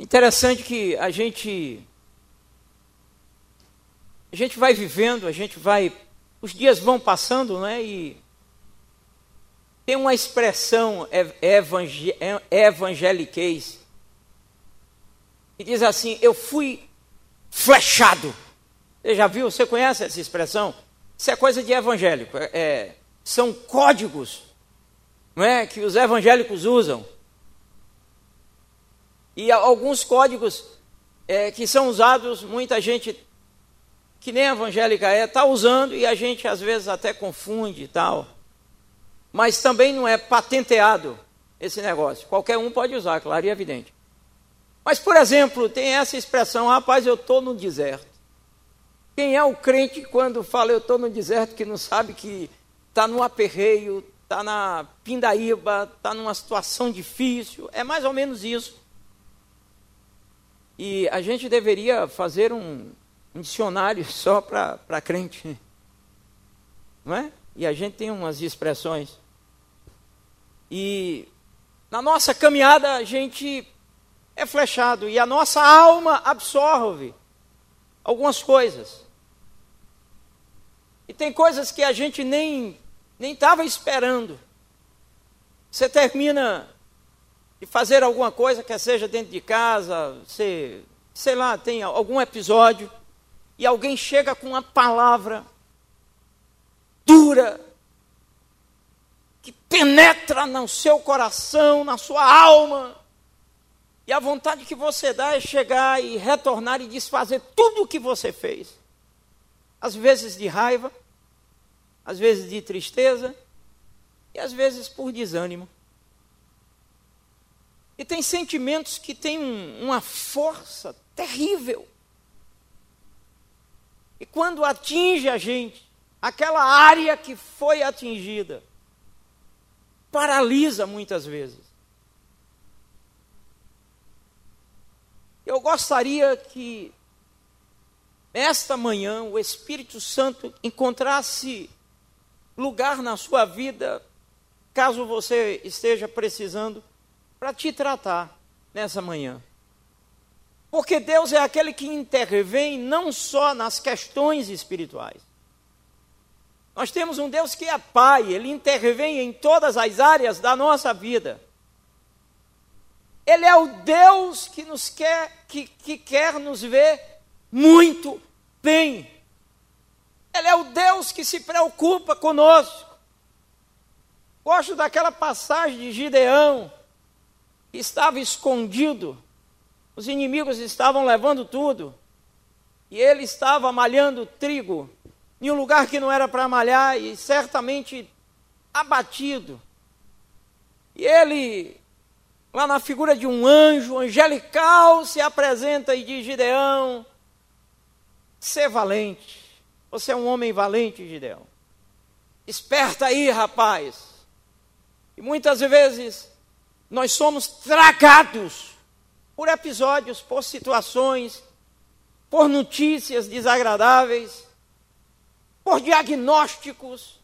Interessante que a gente a gente vai vivendo, a gente vai os dias vão passando, né? E tem uma expressão evangel evangeliquez que diz assim: Eu fui flechado. Você já viu? Você conhece essa expressão? Isso é coisa de evangélico. É, são códigos não é, que os evangélicos usam. E alguns códigos é, que são usados, muita gente que nem evangélica é, está usando e a gente às vezes até confunde e tal. Mas também não é patenteado esse negócio. Qualquer um pode usar, claro e evidente. Mas, por exemplo, tem essa expressão, rapaz, eu estou no deserto. Quem é o crente quando fala eu estou no deserto que não sabe que está no aperreio, está na pindaíba, está numa situação difícil? É mais ou menos isso. E a gente deveria fazer um, um dicionário só para crente. Não é? E a gente tem umas expressões. E na nossa caminhada a gente é flechado e a nossa alma absorve algumas coisas. E tem coisas que a gente nem nem estava esperando. Você termina de fazer alguma coisa, quer seja dentro de casa, você, sei lá, tem algum episódio, e alguém chega com uma palavra dura, que penetra no seu coração, na sua alma, e a vontade que você dá é chegar e retornar e desfazer tudo o que você fez. Às vezes de raiva, às vezes de tristeza, e às vezes por desânimo. E tem sentimentos que têm um, uma força terrível. E quando atinge a gente, aquela área que foi atingida, paralisa muitas vezes. Eu gostaria que esta manhã o Espírito Santo encontrasse lugar na sua vida, caso você esteja precisando para te tratar nessa manhã. Porque Deus é aquele que intervém não só nas questões espirituais. Nós temos um Deus que é Pai, Ele intervém em todas as áreas da nossa vida. Ele é o Deus que nos quer, que, que quer nos ver muito bem. Ele é o Deus que se preocupa conosco. Gosto daquela passagem de Gideão, estava escondido, os inimigos estavam levando tudo, e ele estava malhando trigo em um lugar que não era para malhar e certamente abatido. E ele, lá na figura de um anjo angelical, se apresenta e diz: Gideão, ser valente. Você é um homem valente, Gideão. Esperta aí, rapaz. E muitas vezes nós somos tragados por episódios, por situações, por notícias desagradáveis, por diagnósticos,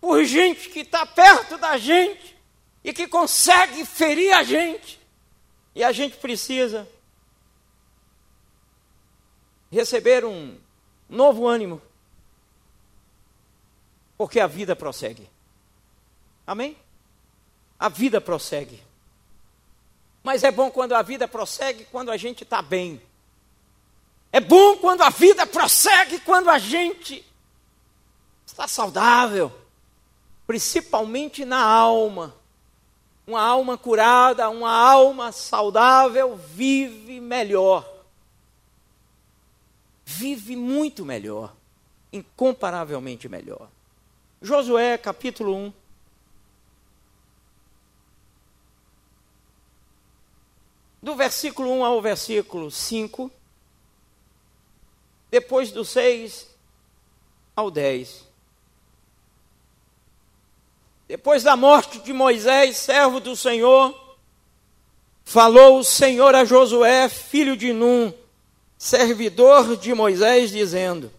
por gente que está perto da gente e que consegue ferir a gente. E a gente precisa receber um novo ânimo, porque a vida prossegue. Amém? A vida prossegue. Mas é bom quando a vida prossegue quando a gente está bem. É bom quando a vida prossegue quando a gente está saudável, principalmente na alma. Uma alma curada, uma alma saudável vive melhor. Vive muito melhor, incomparavelmente melhor. Josué capítulo 1. Do versículo 1 ao versículo 5, depois do 6 ao 10. Depois da morte de Moisés, servo do Senhor, falou o Senhor a Josué, filho de Num, servidor de Moisés, dizendo: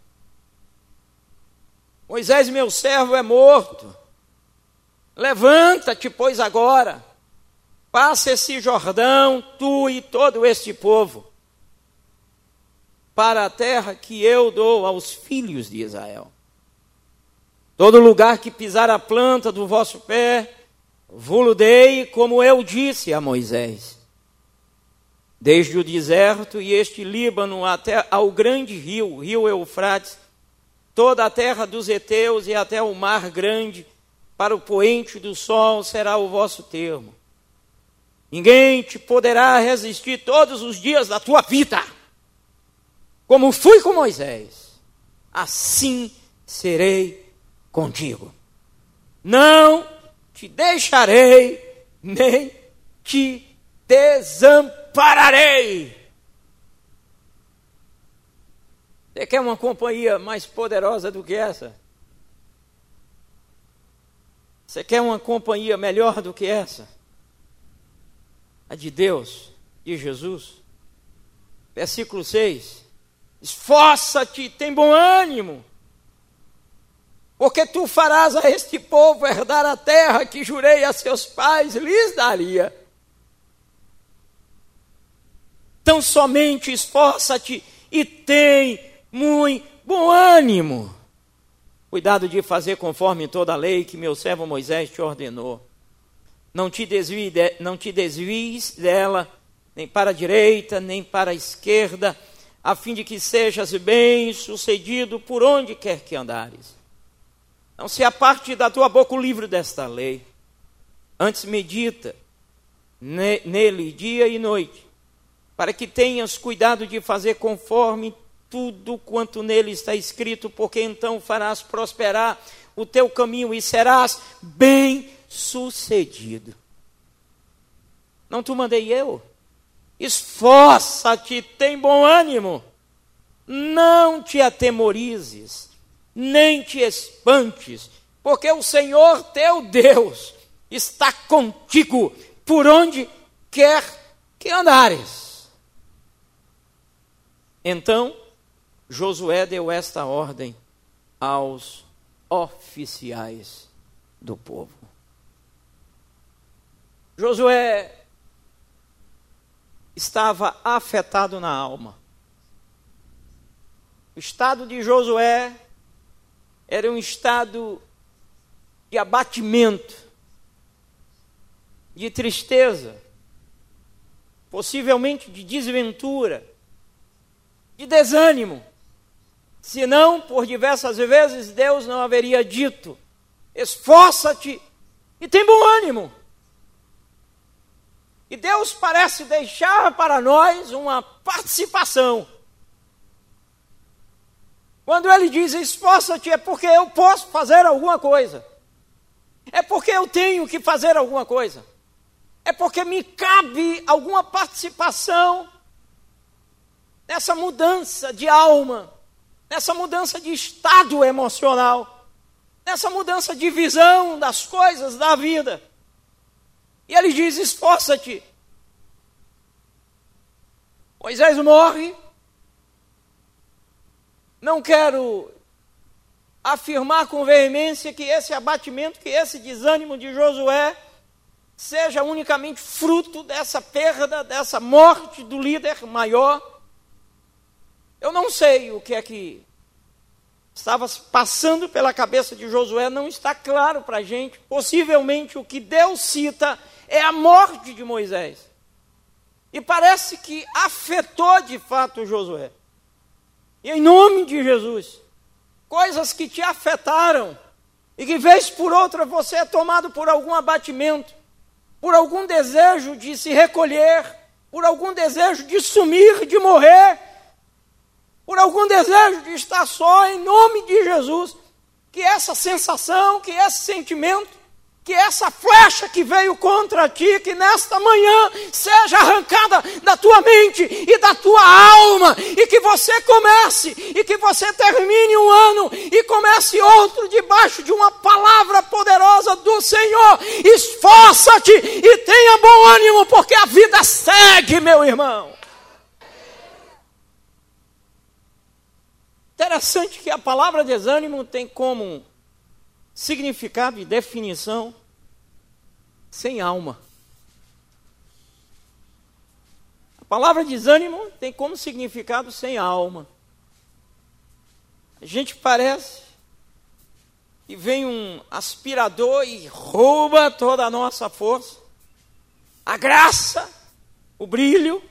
Moisés, meu servo, é morto. Levanta-te, pois, agora passa esse Jordão, tu e todo este povo, para a terra que eu dou aos filhos de Israel. Todo lugar que pisar a planta do vosso pé, vou dei, como eu disse a Moisés. Desde o deserto e este Líbano até ao grande rio, rio Eufrates, toda a terra dos heteus e até o mar grande, para o poente do sol será o vosso termo. Ninguém te poderá resistir todos os dias da tua vida. Como fui com Moisés, assim serei contigo. Não te deixarei, nem te desampararei. Você quer uma companhia mais poderosa do que essa? Você quer uma companhia melhor do que essa? A de Deus, de Jesus. Versículo 6. Esforça-te, tem bom ânimo, porque tu farás a este povo herdar a terra que jurei a seus pais lhes daria. Então somente esforça-te e tem muito bom ânimo. Cuidado de fazer conforme toda a lei que meu servo Moisés te ordenou. Não te, desvie de, não te desvies dela, nem para a direita, nem para a esquerda, a fim de que sejas bem sucedido por onde quer que andares. Não se aparte da tua boca o livro desta lei. Antes medita nele dia e noite, para que tenhas cuidado de fazer conforme tudo quanto nele está escrito, porque então farás prosperar o teu caminho e serás bem sucedido. Não te mandei eu? Esforça-te, tem bom ânimo. Não te atemorizes, nem te espantes, porque o Senhor teu Deus está contigo por onde quer que andares. Então, Josué deu esta ordem aos oficiais do povo. Josué estava afetado na alma. O estado de Josué era um estado de abatimento, de tristeza, possivelmente de desventura, de desânimo. Senão, por diversas vezes, Deus não haveria dito: esforça-te e tem bom ânimo. E Deus parece deixar para nós uma participação. Quando ele diz esforça-te, é porque eu posso fazer alguma coisa. É porque eu tenho que fazer alguma coisa. É porque me cabe alguma participação nessa mudança de alma, nessa mudança de estado emocional, nessa mudança de visão das coisas da vida. E ele diz: esforça-te. Moisés morre. Não quero afirmar com veemência que esse abatimento, que esse desânimo de Josué seja unicamente fruto dessa perda, dessa morte do líder maior. Eu não sei o que é que estava passando pela cabeça de Josué, não está claro para a gente. Possivelmente o que Deus cita é a morte de Moisés. E parece que afetou de fato Josué. E em nome de Jesus, coisas que te afetaram. E que vez por outra você é tomado por algum abatimento, por algum desejo de se recolher, por algum desejo de sumir, de morrer, por algum desejo de estar só, em nome de Jesus, que essa sensação, que esse sentimento que essa flecha que veio contra ti, que nesta manhã seja arrancada da tua mente e da tua alma, e que você comece, e que você termine um ano e comece outro debaixo de uma palavra poderosa do Senhor. Esforça-te e tenha bom ânimo, porque a vida segue, meu irmão. Interessante que a palavra desânimo tem como significado e definição sem alma. palavra desânimo tem como significado sem alma. A gente parece que vem um aspirador e rouba toda a nossa força, a graça, o brilho,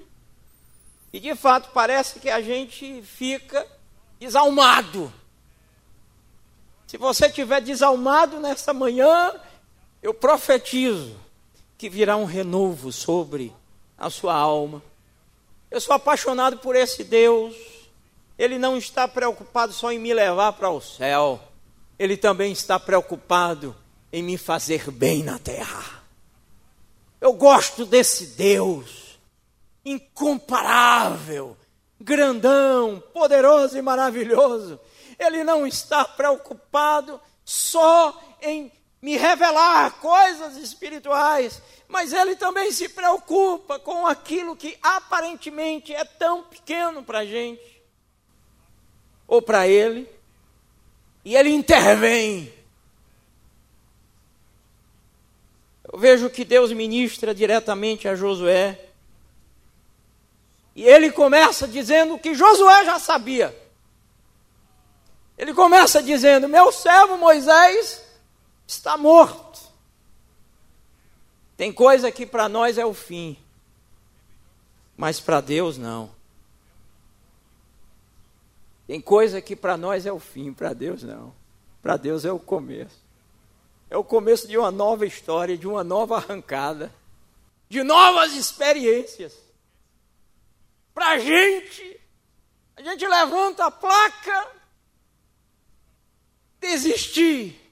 e de fato parece que a gente fica desalmado. Se você estiver desalmado nesta manhã, eu profetizo que virá um renovo sobre a sua alma. Eu sou apaixonado por esse Deus. Ele não está preocupado só em me levar para o céu. Ele também está preocupado em me fazer bem na terra. Eu gosto desse Deus incomparável, grandão, poderoso e maravilhoso. Ele não está preocupado só em me revelar coisas espirituais, mas ele também se preocupa com aquilo que aparentemente é tão pequeno para a gente, ou para ele, e ele intervém. Eu vejo que Deus ministra diretamente a Josué, e ele começa dizendo que Josué já sabia. Ele começa dizendo: Meu servo Moisés está morto. Tem coisa que para nós é o fim, mas para Deus não. Tem coisa que para nós é o fim, para Deus não. Para Deus é o começo. É o começo de uma nova história, de uma nova arrancada, de novas experiências. Para a gente, a gente levanta a placa, desistir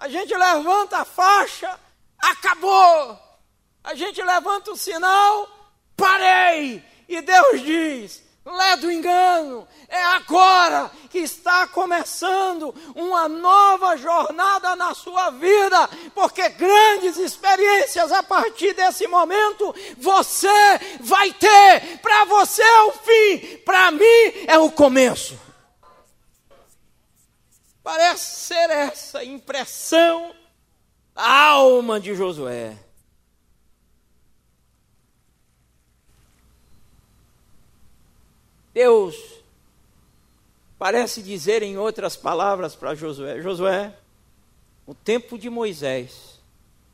a gente levanta a faixa, acabou. A gente levanta o sinal, parei. E Deus diz: lé do engano, é agora que está começando uma nova jornada na sua vida, porque grandes experiências a partir desse momento você vai ter. Para você é o fim, para mim é o começo. Parece ser essa impressão da alma de Josué. Deus parece dizer em outras palavras para Josué: Josué, o tempo de Moisés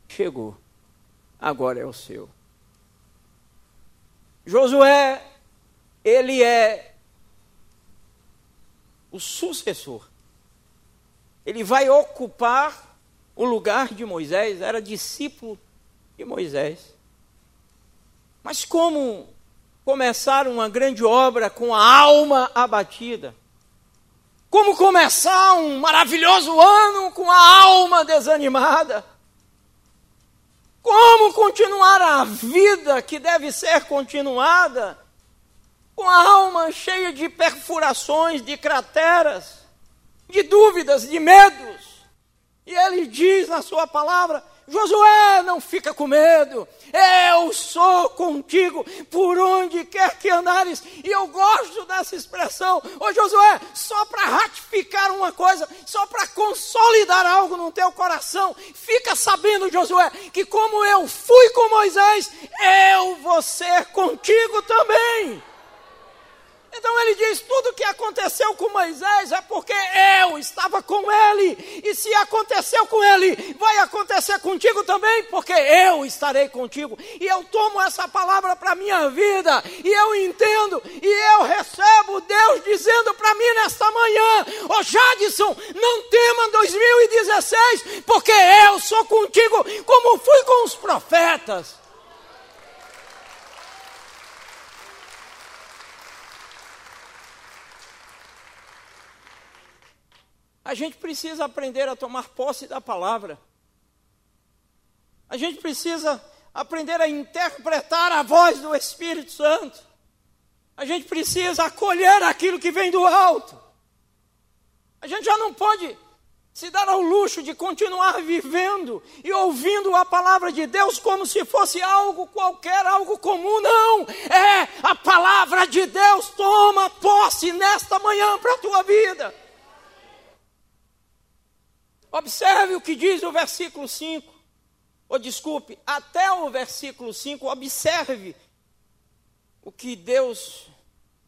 chegou, agora é o seu. Josué, ele é o sucessor ele vai ocupar o lugar de Moisés, era discípulo de Moisés. Mas como começar uma grande obra com a alma abatida? Como começar um maravilhoso ano com a alma desanimada? Como continuar a vida que deve ser continuada com a alma cheia de perfurações, de crateras? De dúvidas, de medos. E ele diz na sua palavra: Josué, não fica com medo, eu sou contigo por onde quer que andares. E eu gosto dessa expressão. Ô Josué, só para ratificar uma coisa, só para consolidar algo no teu coração, fica sabendo, Josué, que como eu fui com Moisés, eu vou ser contigo também. Então ele diz: tudo que aconteceu com Moisés é porque eu estava com ele, e se aconteceu com ele, vai acontecer contigo também, porque eu estarei contigo. E eu tomo essa palavra para a minha vida, e eu entendo, e eu recebo Deus dizendo para mim nesta manhã: Ô oh, Jadson, não tema 2016, porque eu sou contigo, como fui com os profetas. A gente precisa aprender a tomar posse da palavra. A gente precisa aprender a interpretar a voz do Espírito Santo. A gente precisa acolher aquilo que vem do alto. A gente já não pode se dar ao luxo de continuar vivendo e ouvindo a palavra de Deus como se fosse algo qualquer, algo comum. Não! É a palavra de Deus. Toma posse nesta manhã para a tua vida. Observe o que diz o versículo 5. Ou desculpe, até o versículo 5, observe o que Deus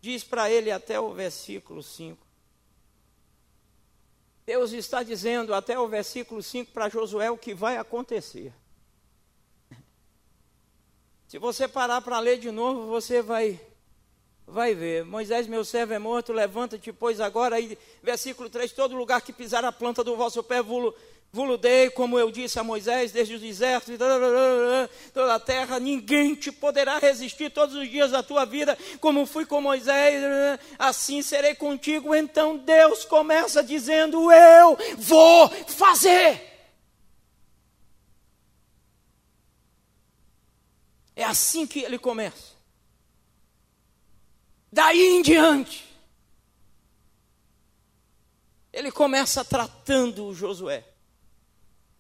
diz para ele até o versículo 5. Deus está dizendo até o versículo 5 para Josué o que vai acontecer. Se você parar para ler de novo, você vai vai ver. Moisés, meu servo é morto, levanta-te, pois agora, aí, versículo 3, todo lugar que pisar a planta do vosso pé, vulo, Vuludei, como eu disse a Moisés, desde os desertos, toda a terra, ninguém te poderá resistir todos os dias da tua vida, como fui com Moisés, assim serei contigo. Então Deus começa dizendo: Eu vou fazer. É assim que ele começa. Daí em diante, ele começa tratando Josué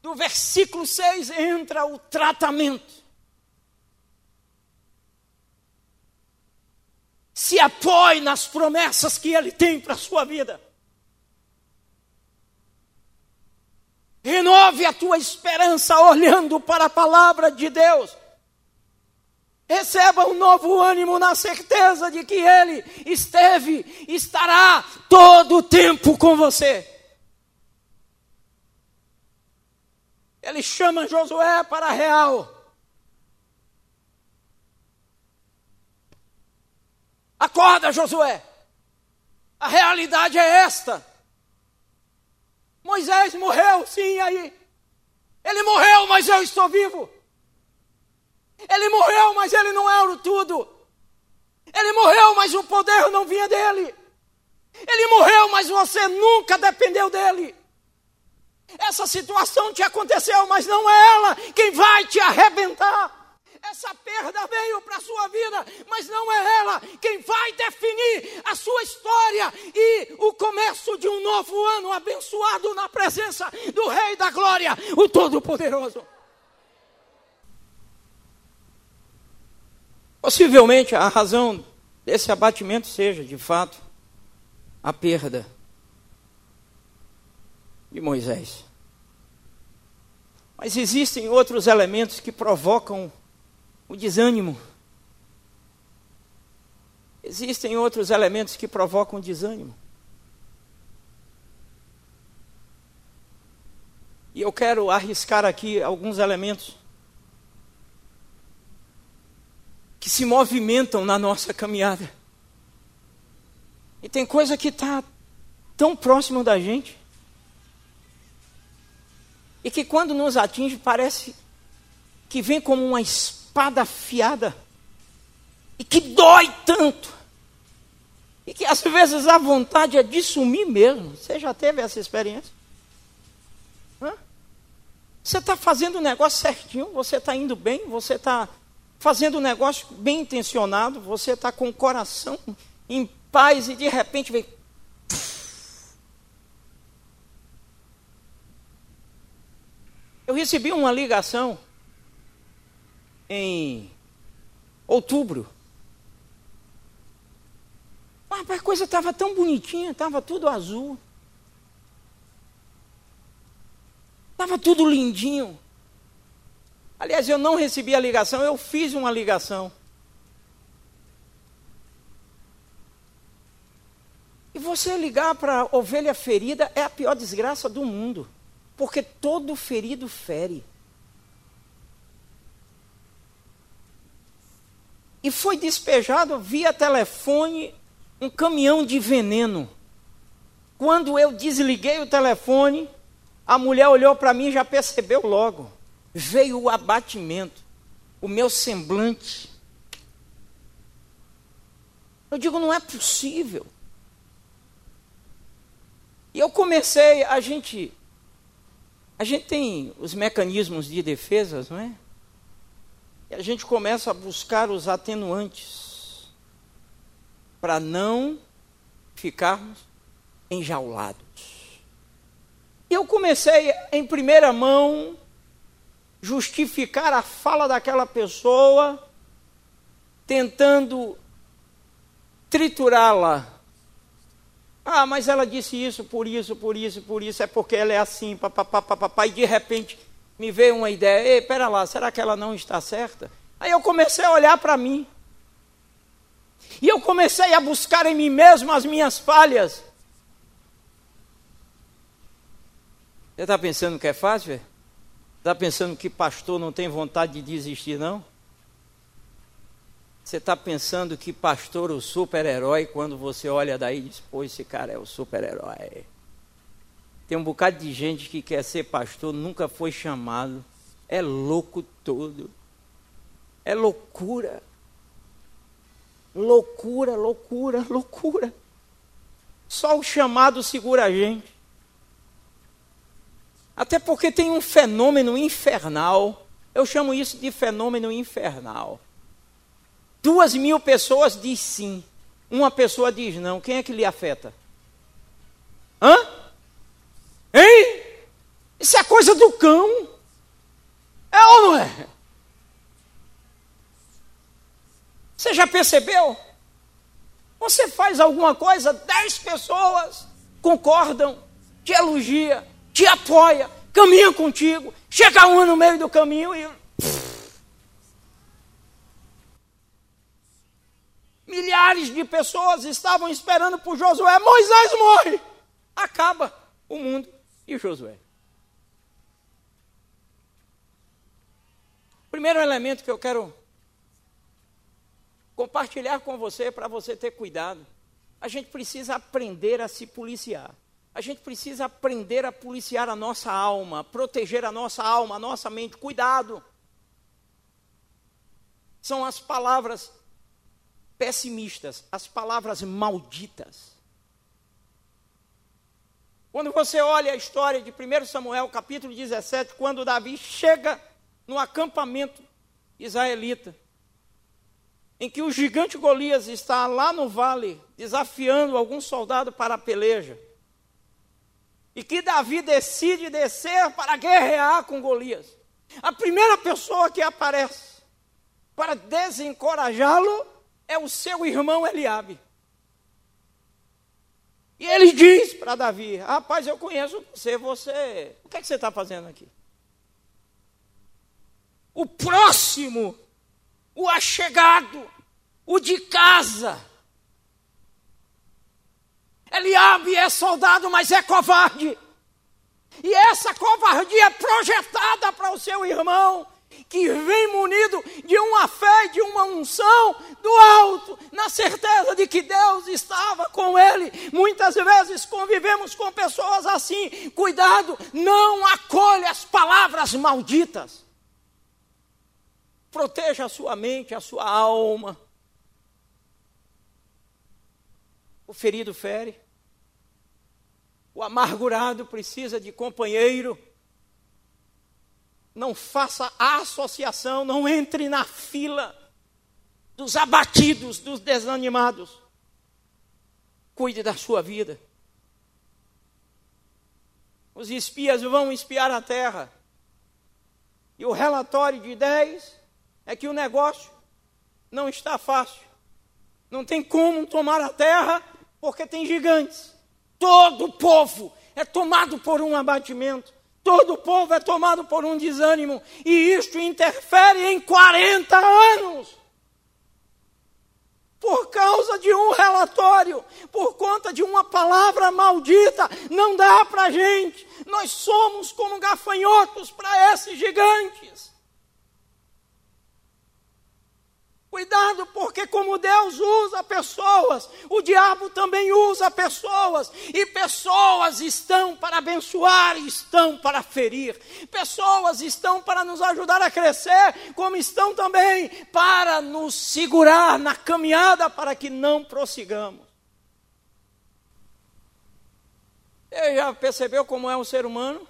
do versículo 6 entra o tratamento. Se apoie nas promessas que ele tem para a sua vida. Renove a tua esperança olhando para a palavra de Deus. Receba um novo ânimo na certeza de que Ele esteve, estará todo o tempo com você. Ele chama Josué para a real. Acorda, Josué. A realidade é esta. Moisés morreu, sim, aí. Ele morreu, mas eu estou vivo. Ele morreu, mas ele não era o tudo. Ele morreu, mas o poder não vinha dele. Ele morreu, mas você nunca dependeu dele. Essa situação te aconteceu, mas não é ela quem vai te arrebentar. Essa perda veio para a sua vida, mas não é ela quem vai definir a sua história e o começo de um novo ano abençoado na presença do Rei da Glória, o Todo-Poderoso. Possivelmente a razão desse abatimento seja, de fato, a perda de Moisés. Mas existem outros elementos que provocam o desânimo. Existem outros elementos que provocam desânimo. E eu quero arriscar aqui alguns elementos que se movimentam na nossa caminhada. E tem coisa que está tão próximo da gente e que quando nos atinge parece que vem como uma espada afiada e que dói tanto. E que às vezes a vontade é de sumir mesmo. Você já teve essa experiência? Hã? Você está fazendo o negócio certinho, você está indo bem, você está fazendo o negócio bem intencionado, você está com o coração em paz e de repente vem Eu recebi uma ligação em outubro. Mas a coisa estava tão bonitinha, estava tudo azul. Estava tudo lindinho. Aliás, eu não recebi a ligação, eu fiz uma ligação. E você ligar para ovelha ferida é a pior desgraça do mundo porque todo ferido fere. E foi despejado via telefone um caminhão de veneno. Quando eu desliguei o telefone, a mulher olhou para mim e já percebeu logo. Veio o abatimento, o meu semblante. Eu digo, não é possível. E eu comecei, a gente a gente tem os mecanismos de defesa, não é? E a gente começa a buscar os atenuantes para não ficarmos enjaulados. E eu comecei em primeira mão justificar a fala daquela pessoa, tentando triturá-la ah, mas ela disse isso por isso, por isso, por isso, é porque ela é assim, papapá, papapá, e de repente me veio uma ideia, ei, pera lá, será que ela não está certa? Aí eu comecei a olhar para mim. E eu comecei a buscar em mim mesmo as minhas falhas. Você está pensando que é fácil? Está pensando que pastor não tem vontade de desistir, não? Você está pensando que pastor o super-herói, quando você olha daí e diz, pô, esse cara é o super-herói. Tem um bocado de gente que quer ser pastor, nunca foi chamado. É louco todo. É loucura. Loucura, loucura, loucura. Só o chamado segura a gente. Até porque tem um fenômeno infernal. Eu chamo isso de fenômeno infernal. Duas mil pessoas diz sim. Uma pessoa diz não. Quem é que lhe afeta? Hã? Hein? Isso é coisa do cão. É ou não é? Você já percebeu? Você faz alguma coisa, dez pessoas concordam, te elogia, te apoia, caminha contigo, chega uma no meio do caminho e. Milhares de pessoas estavam esperando por Josué. Moisés morre. Acaba o mundo e Josué. Primeiro elemento que eu quero compartilhar com você para você ter cuidado. A gente precisa aprender a se policiar. A gente precisa aprender a policiar a nossa alma, proteger a nossa alma, a nossa mente. Cuidado! São as palavras pessimistas, as palavras malditas. Quando você olha a história de 1 Samuel, capítulo 17, quando Davi chega no acampamento israelita, em que o gigante Golias está lá no vale, desafiando algum soldado para a peleja e que Davi decide descer para guerrear com Golias. A primeira pessoa que aparece para desencorajá-lo é o seu irmão Eliabe. E ele diz para Davi: Rapaz, eu conheço você, você. O que, é que você está fazendo aqui? O próximo, o achegado, o de casa, Eliabe é soldado, mas é covarde. E essa covardia é projetada para o seu irmão, que vem munido de uma fé, de uma unção do alto, na certeza de que Deus estava com ele. Muitas vezes convivemos com pessoas assim. Cuidado, não acolha as palavras malditas. Proteja a sua mente, a sua alma. O ferido fere. O amargurado precisa de companheiro. Não faça associação, não entre na fila dos abatidos, dos desanimados. Cuide da sua vida. Os espias vão espiar a terra. E o relatório de 10 é que o negócio não está fácil. Não tem como tomar a terra porque tem gigantes. Todo o povo é tomado por um abatimento. Todo o povo é tomado por um desânimo. E isto interfere em 40 anos. Por causa de um relatório, por conta de uma palavra maldita, não dá para gente. Nós somos como gafanhotos para esses gigantes. Cuidado, porque como Deus usa pessoas, o diabo também usa pessoas, e pessoas estão para abençoar, estão para ferir, pessoas estão para nos ajudar a crescer, como estão também para nos segurar na caminhada para que não prossigamos. Você já percebeu como é um ser humano?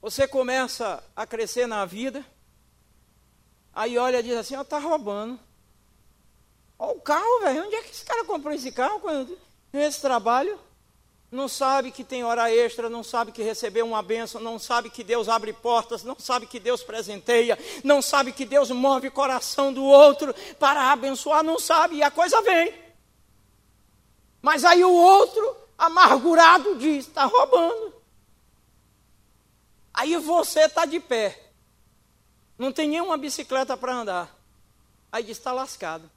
Você começa a crescer na vida, Aí olha e diz assim, ó, tá roubando. Ó o carro, velho, onde é que esse cara comprou esse carro? Esse trabalho? Não sabe que tem hora extra, não sabe que recebeu uma benção, não sabe que Deus abre portas, não sabe que Deus presenteia, não sabe que Deus move o coração do outro para abençoar, não sabe, e a coisa vem. Mas aí o outro, amargurado, diz: está roubando. Aí você está de pé não tem nenhuma bicicleta para andar. Aí diz: está lascado.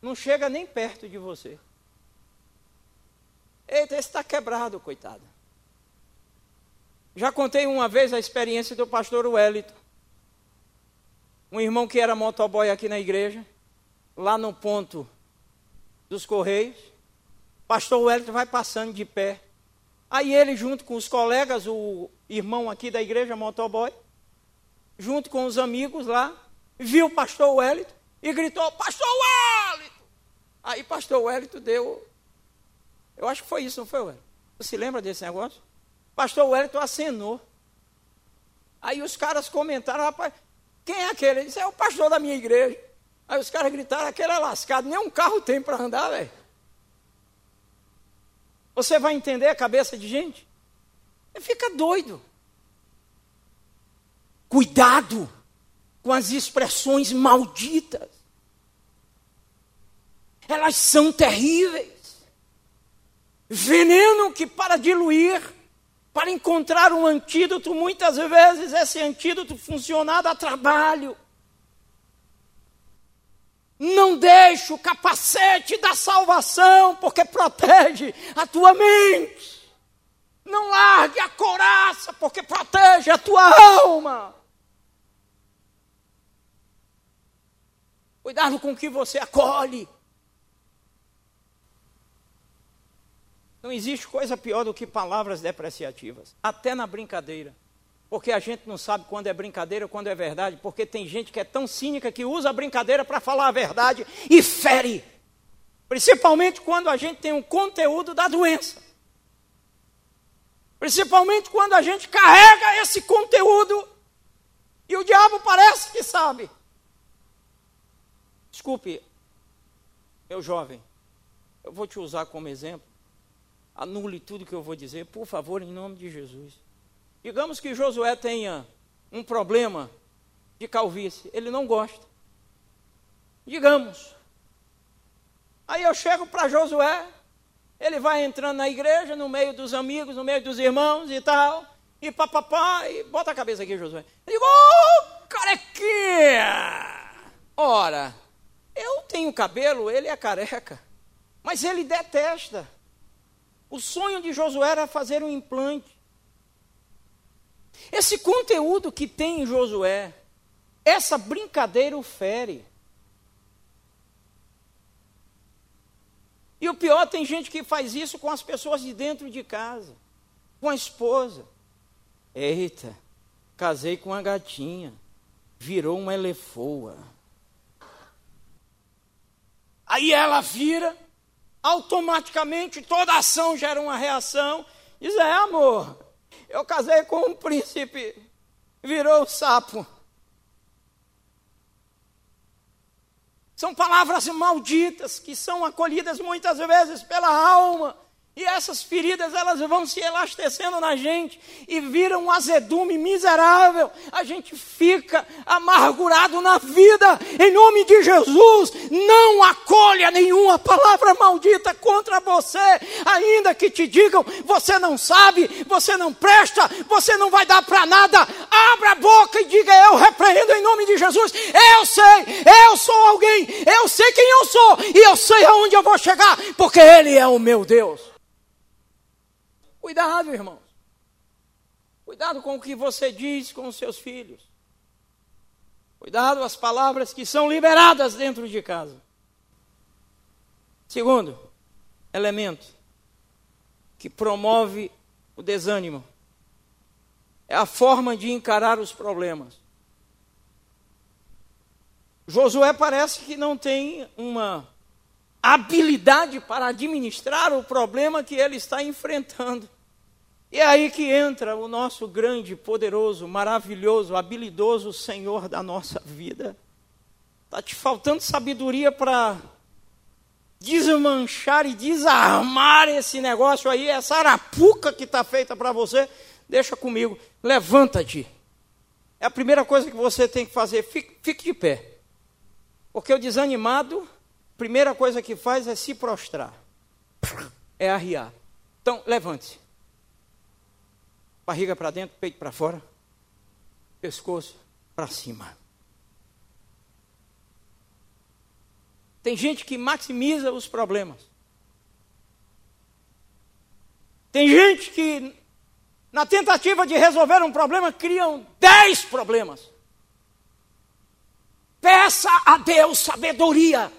Não chega nem perto de você. Eita, esse está quebrado, coitado. Já contei uma vez a experiência do pastor Wellington. Um irmão que era motoboy aqui na igreja, lá no ponto dos Correios. Pastor Wellington vai passando de pé. Aí ele, junto com os colegas, o irmão aqui da igreja, motoboy, junto com os amigos lá, viu o pastor Wellington e gritou: Pastor Wellington! Aí pastor Wellington deu. Eu acho que foi isso, não foi, Wellington? Você se lembra desse negócio? Pastor Wellington acenou. Aí os caras comentaram, rapaz, quem é aquele? Ele disse, é o pastor da minha igreja. Aí os caras gritaram, aquele é lascado, nem um carro tem para andar, velho. Você vai entender a cabeça de gente? Fica doido. Cuidado com as expressões malditas. Elas são terríveis. Veneno que para diluir, para encontrar um antídoto, muitas vezes esse antídoto funciona dá trabalho. Não deixe o capacete da salvação, porque protege a tua mente. Não largue a coraça, porque protege a tua alma. Cuidado com o que você acolhe. Não existe coisa pior do que palavras depreciativas, até na brincadeira. Porque a gente não sabe quando é brincadeira ou quando é verdade, porque tem gente que é tão cínica que usa a brincadeira para falar a verdade e fere. Principalmente quando a gente tem um conteúdo da doença. Principalmente quando a gente carrega esse conteúdo e o diabo parece que sabe. Desculpe, meu jovem, eu vou te usar como exemplo. Anule tudo que eu vou dizer, por favor, em nome de Jesus. Digamos que Josué tenha um problema de calvície, ele não gosta. Digamos. Aí eu chego para Josué, ele vai entrando na igreja, no meio dos amigos, no meio dos irmãos e tal, e papapá, e bota a cabeça aqui, Josué. Eu digo, ô, oh, carequinha! Ora, eu tenho cabelo, ele é careca, mas ele detesta. O sonho de Josué era fazer um implante. Esse conteúdo que tem em Josué, essa brincadeira o fere. E o pior, tem gente que faz isso com as pessoas de dentro de casa, com a esposa. Eita, casei com uma gatinha, virou uma elefoa. Aí ela vira, automaticamente toda ação gera uma reação. Diz: É, amor, eu casei com um príncipe, virou sapo. São palavras malditas que são acolhidas muitas vezes pela alma e essas feridas, elas vão se elastecendo na gente e viram um azedume miserável. A gente fica amargurado na vida. Em nome de Jesus, não acolha nenhuma palavra maldita contra você, ainda que te digam, você não sabe, você não presta, você não vai dar para nada. Abra a boca e diga: Eu repreendo em nome de Jesus. Eu sei, eu sou alguém, eu sei quem eu sou e eu sei aonde eu vou chegar, porque Ele é o meu Deus. Cuidado, irmãos. Cuidado com o que você diz com os seus filhos. Cuidado as palavras que são liberadas dentro de casa. Segundo elemento que promove o desânimo é a forma de encarar os problemas. Josué parece que não tem uma habilidade para administrar o problema que ele está enfrentando. E é aí que entra o nosso grande, poderoso, maravilhoso, habilidoso Senhor da nossa vida. Está te faltando sabedoria para desmanchar e desarmar esse negócio aí, essa arapuca que está feita para você. Deixa comigo, levanta-te. É a primeira coisa que você tem que fazer, fique, fique de pé. Porque o desanimado primeira coisa que faz é se prostrar, é arriar. Então, levante-se. Barriga para dentro, peito para fora, pescoço para cima. Tem gente que maximiza os problemas. Tem gente que, na tentativa de resolver um problema, criam dez problemas. Peça a Deus sabedoria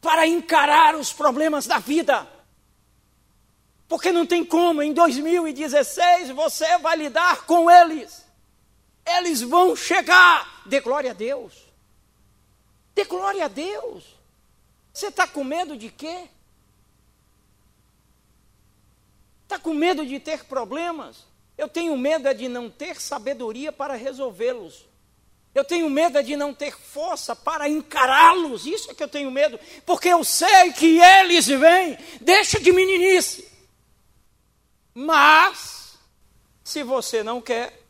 para encarar os problemas da vida. Porque não tem como, em 2016 você vai lidar com eles. Eles vão chegar. Dê glória a Deus. Dê glória a Deus. Você está com medo de quê? Está com medo de ter problemas? Eu tenho medo é de não ter sabedoria para resolvê-los. Eu tenho medo é de não ter força para encará-los. Isso é que eu tenho medo, porque eu sei que eles vêm. Deixa de meninice. Mas, se você não quer,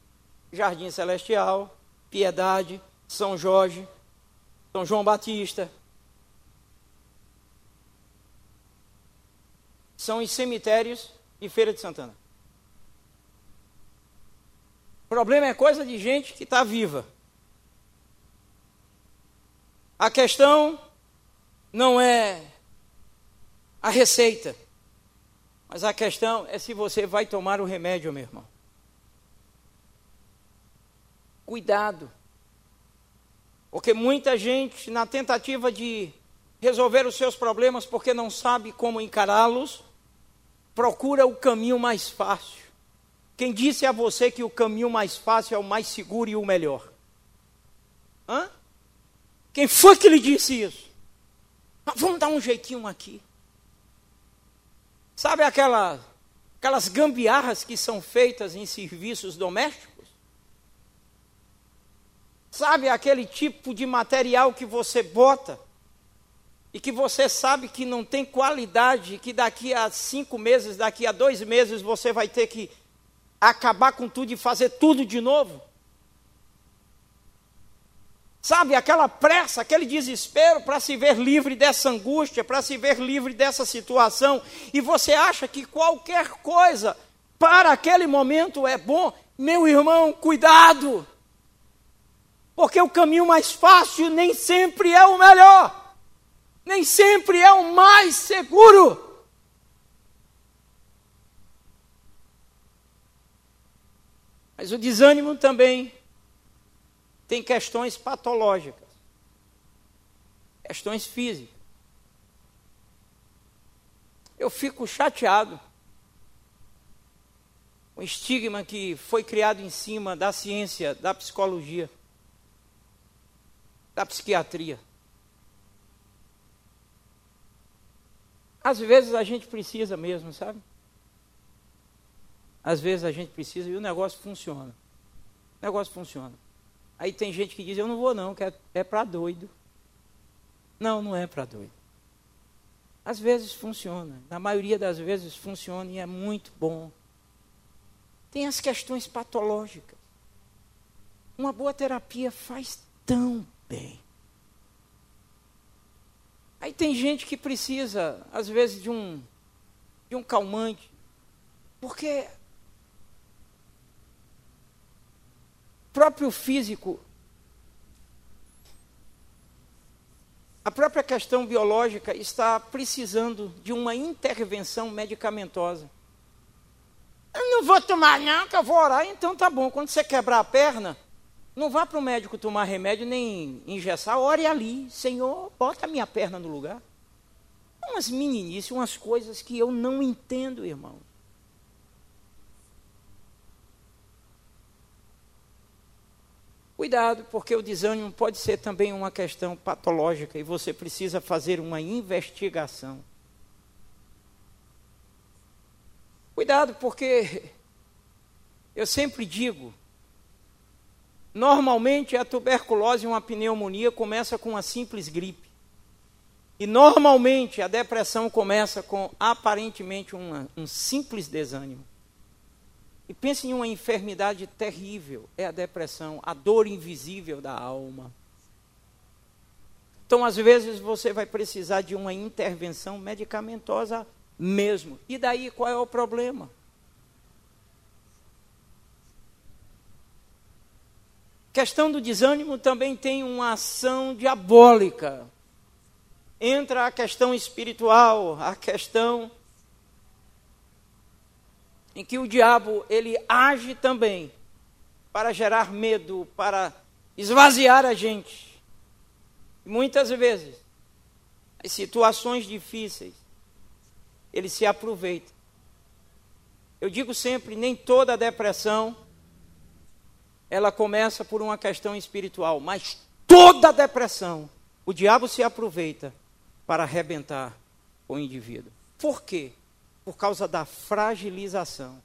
Jardim Celestial, Piedade, São Jorge, São João Batista, são os cemitérios e Feira de Santana. O problema é coisa de gente que está viva. A questão não é a receita, mas a questão é se você vai tomar o remédio, meu irmão. Cuidado. Porque muita gente, na tentativa de resolver os seus problemas porque não sabe como encará-los, procura o caminho mais fácil. Quem disse a você que o caminho mais fácil é o mais seguro e o melhor? Hã? Quem foi que lhe disse isso? Ah, vamos dar um jeitinho aqui. Sabe aquela, aquelas gambiarras que são feitas em serviços domésticos? Sabe aquele tipo de material que você bota e que você sabe que não tem qualidade, que daqui a cinco meses, daqui a dois meses você vai ter que acabar com tudo e fazer tudo de novo? Sabe, aquela pressa, aquele desespero para se ver livre dessa angústia, para se ver livre dessa situação, e você acha que qualquer coisa para aquele momento é bom, meu irmão, cuidado! Porque o caminho mais fácil nem sempre é o melhor nem sempre é o mais seguro. Mas o desânimo também tem questões patológicas, questões físicas. Eu fico chateado com o estigma que foi criado em cima da ciência, da psicologia, da psiquiatria. Às vezes a gente precisa mesmo, sabe? Às vezes a gente precisa e o negócio funciona. O negócio funciona. Aí tem gente que diz, eu não vou não, que é, é para doido. Não, não é para doido. Às vezes funciona. Na maioria das vezes funciona e é muito bom. Tem as questões patológicas. Uma boa terapia faz tão bem. Aí tem gente que precisa, às vezes, de um, de um calmante, porque o próprio físico, a própria questão biológica está precisando de uma intervenção medicamentosa. Eu não vou tomar que eu vou orar, então tá bom. Quando você quebrar a perna, não vá para o médico tomar remédio nem engessar, ore ali. Senhor, bota a minha perna no lugar. Umas meninices, umas coisas que eu não entendo, irmão. Cuidado, porque o desânimo pode ser também uma questão patológica e você precisa fazer uma investigação. Cuidado, porque eu sempre digo, Normalmente a tuberculose e uma pneumonia começa com uma simples gripe. E normalmente a depressão começa com aparentemente uma, um simples desânimo. E pense em uma enfermidade terrível, é a depressão, a dor invisível da alma. Então, às vezes, você vai precisar de uma intervenção medicamentosa mesmo. E daí qual é o problema? questão do desânimo também tem uma ação diabólica. Entra a questão espiritual, a questão em que o diabo ele age também para gerar medo, para esvaziar a gente. Muitas vezes, as situações difíceis, ele se aproveita. Eu digo sempre, nem toda depressão ela começa por uma questão espiritual, mas toda depressão, o diabo se aproveita para arrebentar o indivíduo. Por quê? Por causa da fragilização.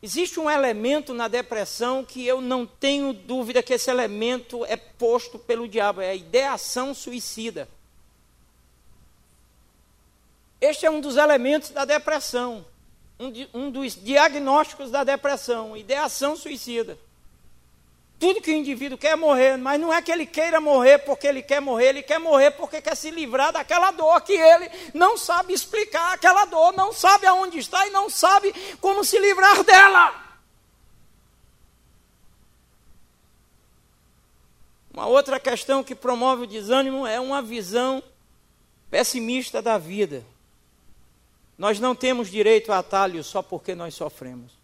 Existe um elemento na depressão que eu não tenho dúvida que esse elemento é posto pelo diabo, é a ideação suicida. Este é um dos elementos da depressão, um, de, um dos diagnósticos da depressão, ideação suicida. Tudo que o indivíduo quer morrer, mas não é que ele queira morrer porque ele quer morrer, ele quer morrer porque quer se livrar daquela dor que ele não sabe explicar aquela dor, não sabe aonde está e não sabe como se livrar dela. Uma outra questão que promove o desânimo é uma visão pessimista da vida. Nós não temos direito a atalho só porque nós sofremos.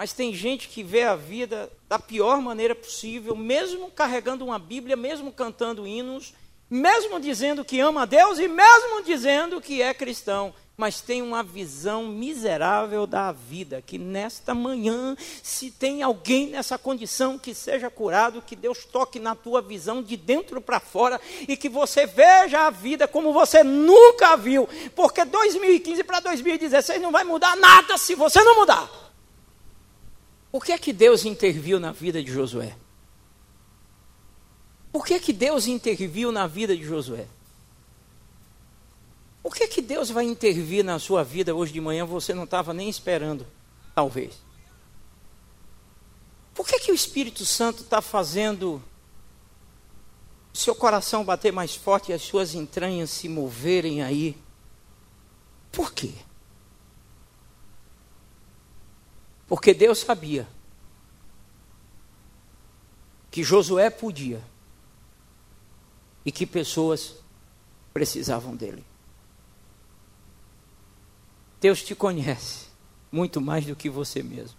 Mas tem gente que vê a vida da pior maneira possível, mesmo carregando uma Bíblia, mesmo cantando hinos, mesmo dizendo que ama a Deus e mesmo dizendo que é cristão, mas tem uma visão miserável da vida. Que nesta manhã, se tem alguém nessa condição que seja curado, que Deus toque na tua visão de dentro para fora e que você veja a vida como você nunca viu, porque 2015 para 2016 não vai mudar nada se você não mudar. Por que é que Deus interviu na vida de Josué? Por que é que Deus interviu na vida de Josué? Por que é que Deus vai intervir na sua vida hoje de manhã você não estava nem esperando, talvez? Por que é que o Espírito Santo está fazendo o seu coração bater mais forte e as suas entranhas se moverem aí? Por quê? Porque Deus sabia que Josué podia e que pessoas precisavam dele. Deus te conhece muito mais do que você mesmo.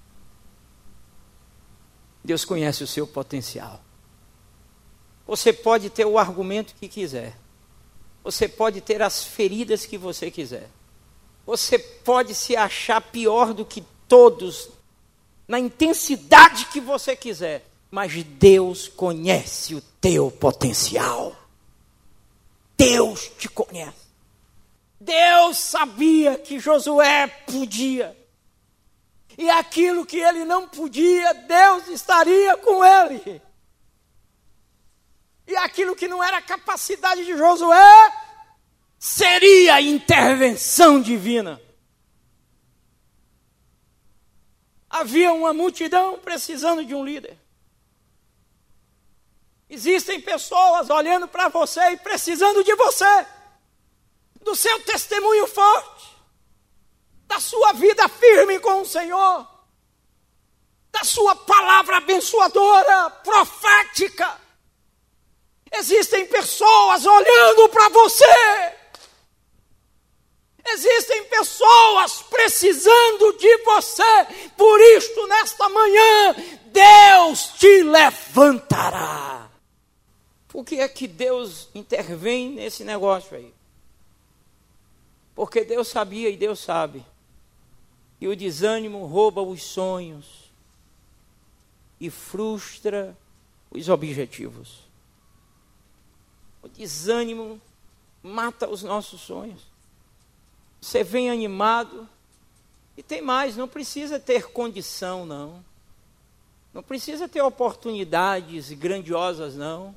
Deus conhece o seu potencial. Você pode ter o argumento que quiser. Você pode ter as feridas que você quiser. Você pode se achar pior do que todos na intensidade que você quiser, mas Deus conhece o teu potencial. Deus te conhece. Deus sabia que Josué podia. E aquilo que ele não podia, Deus estaria com ele. E aquilo que não era capacidade de Josué, seria intervenção divina. Havia uma multidão precisando de um líder. Existem pessoas olhando para você e precisando de você, do seu testemunho forte, da sua vida firme com o Senhor, da sua palavra abençoadora, profética. Existem pessoas olhando para você Existem pessoas precisando de você, por isto, nesta manhã, Deus te levantará. Por que é que Deus intervém nesse negócio aí? Porque Deus sabia e Deus sabe que o desânimo rouba os sonhos e frustra os objetivos. O desânimo mata os nossos sonhos. Você vem animado. E tem mais, não precisa ter condição, não. Não precisa ter oportunidades grandiosas, não.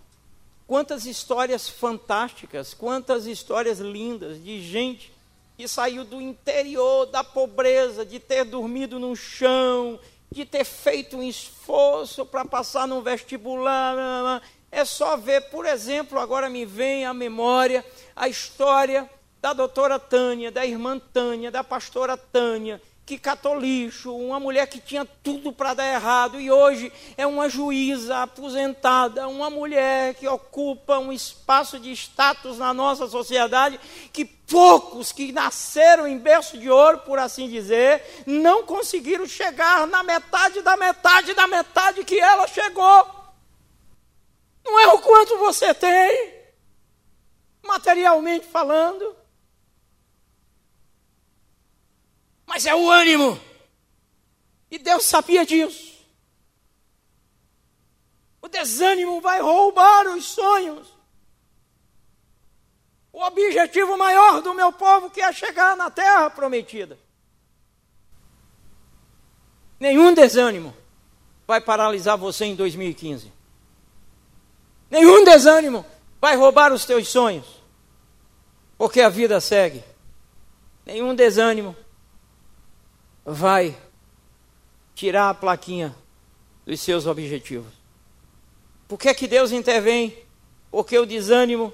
Quantas histórias fantásticas, quantas histórias lindas de gente que saiu do interior, da pobreza, de ter dormido no chão, de ter feito um esforço para passar num vestibular. É só ver, por exemplo, agora me vem à memória a história da doutora Tânia, da irmã Tânia, da pastora Tânia, que catou lixo, uma mulher que tinha tudo para dar errado e hoje é uma juíza aposentada, uma mulher que ocupa um espaço de status na nossa sociedade que poucos que nasceram em berço de ouro, por assim dizer, não conseguiram chegar na metade da metade da metade que ela chegou. Não é o quanto você tem, materialmente falando mas é o ânimo. E Deus sabia disso. O desânimo vai roubar os sonhos. O objetivo maior do meu povo que é chegar na terra prometida. Nenhum desânimo vai paralisar você em 2015. Nenhum desânimo vai roubar os teus sonhos. Porque a vida segue. Nenhum desânimo vai tirar a plaquinha dos seus objetivos. Por que, é que Deus intervém? Porque o desânimo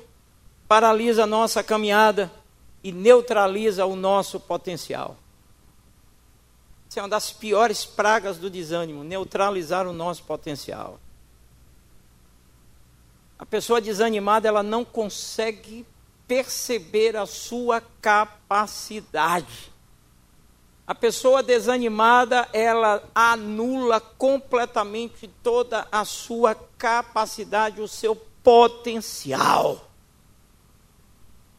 paralisa a nossa caminhada e neutraliza o nosso potencial. Essa é uma das piores pragas do desânimo, neutralizar o nosso potencial. A pessoa desanimada, ela não consegue perceber a sua capacidade. A pessoa desanimada, ela anula completamente toda a sua capacidade, o seu potencial.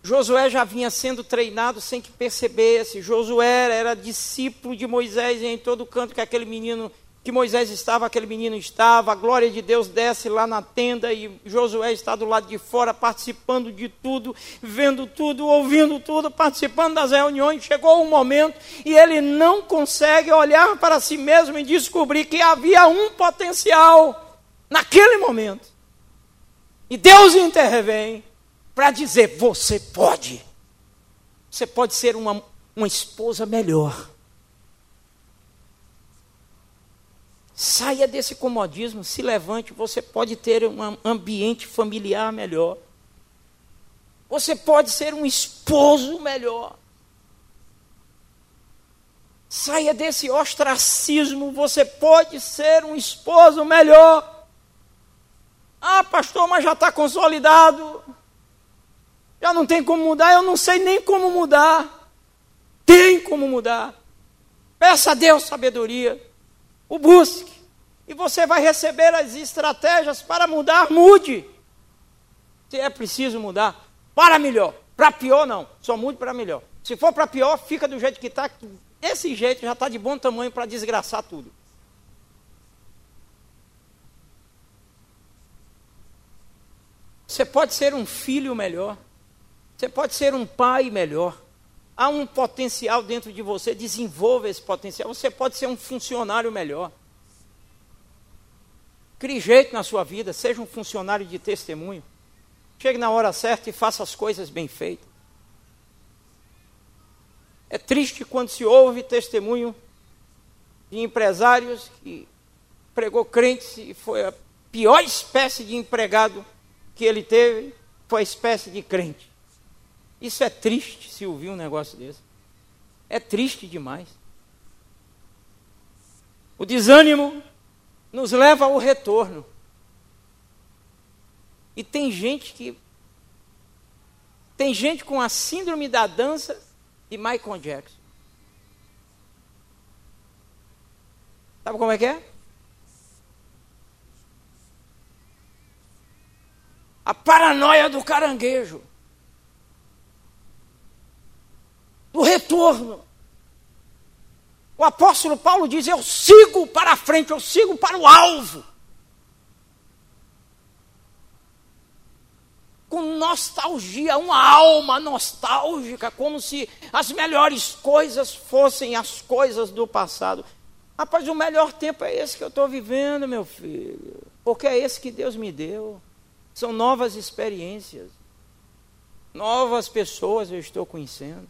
Josué já vinha sendo treinado sem que percebesse. Josué era discípulo de Moisés e em todo canto que aquele menino que Moisés estava, aquele menino estava, a glória de Deus desce lá na tenda e Josué está do lado de fora, participando de tudo, vendo tudo, ouvindo tudo, participando das reuniões. Chegou um momento e ele não consegue olhar para si mesmo e descobrir que havia um potencial naquele momento. E Deus intervém para dizer: você pode, você pode ser uma, uma esposa melhor Saia desse comodismo, se levante, você pode ter um ambiente familiar melhor. Você pode ser um esposo melhor. Saia desse ostracismo, você pode ser um esposo melhor. Ah, pastor, mas já está consolidado. Já não tem como mudar, eu não sei nem como mudar. Tem como mudar. Peça a Deus sabedoria o busque. E você vai receber as estratégias para mudar, mude. Se é preciso mudar, para melhor. Para pior, não. Só mude para melhor. Se for para pior, fica do jeito que está. Esse jeito já está de bom tamanho para desgraçar tudo. Você pode ser um filho melhor. Você pode ser um pai melhor. Há um potencial dentro de você, desenvolva esse potencial. Você pode ser um funcionário melhor. Crie jeito na sua vida, seja um funcionário de testemunho. Chegue na hora certa e faça as coisas bem feitas. É triste quando se ouve testemunho de empresários que pregou crentes e foi a pior espécie de empregado que ele teve, foi a espécie de crente. Isso é triste se ouvir um negócio desse. É triste demais. O desânimo nos leva ao retorno. E tem gente que. Tem gente com a síndrome da dança de Michael Jackson. Sabe como é que é? A paranoia do caranguejo. do retorno. O apóstolo Paulo diz: Eu sigo para a frente, eu sigo para o alvo. Com nostalgia, uma alma nostálgica, como se as melhores coisas fossem as coisas do passado. Rapaz, o melhor tempo é esse que eu estou vivendo, meu filho, porque é esse que Deus me deu. São novas experiências, novas pessoas eu estou conhecendo.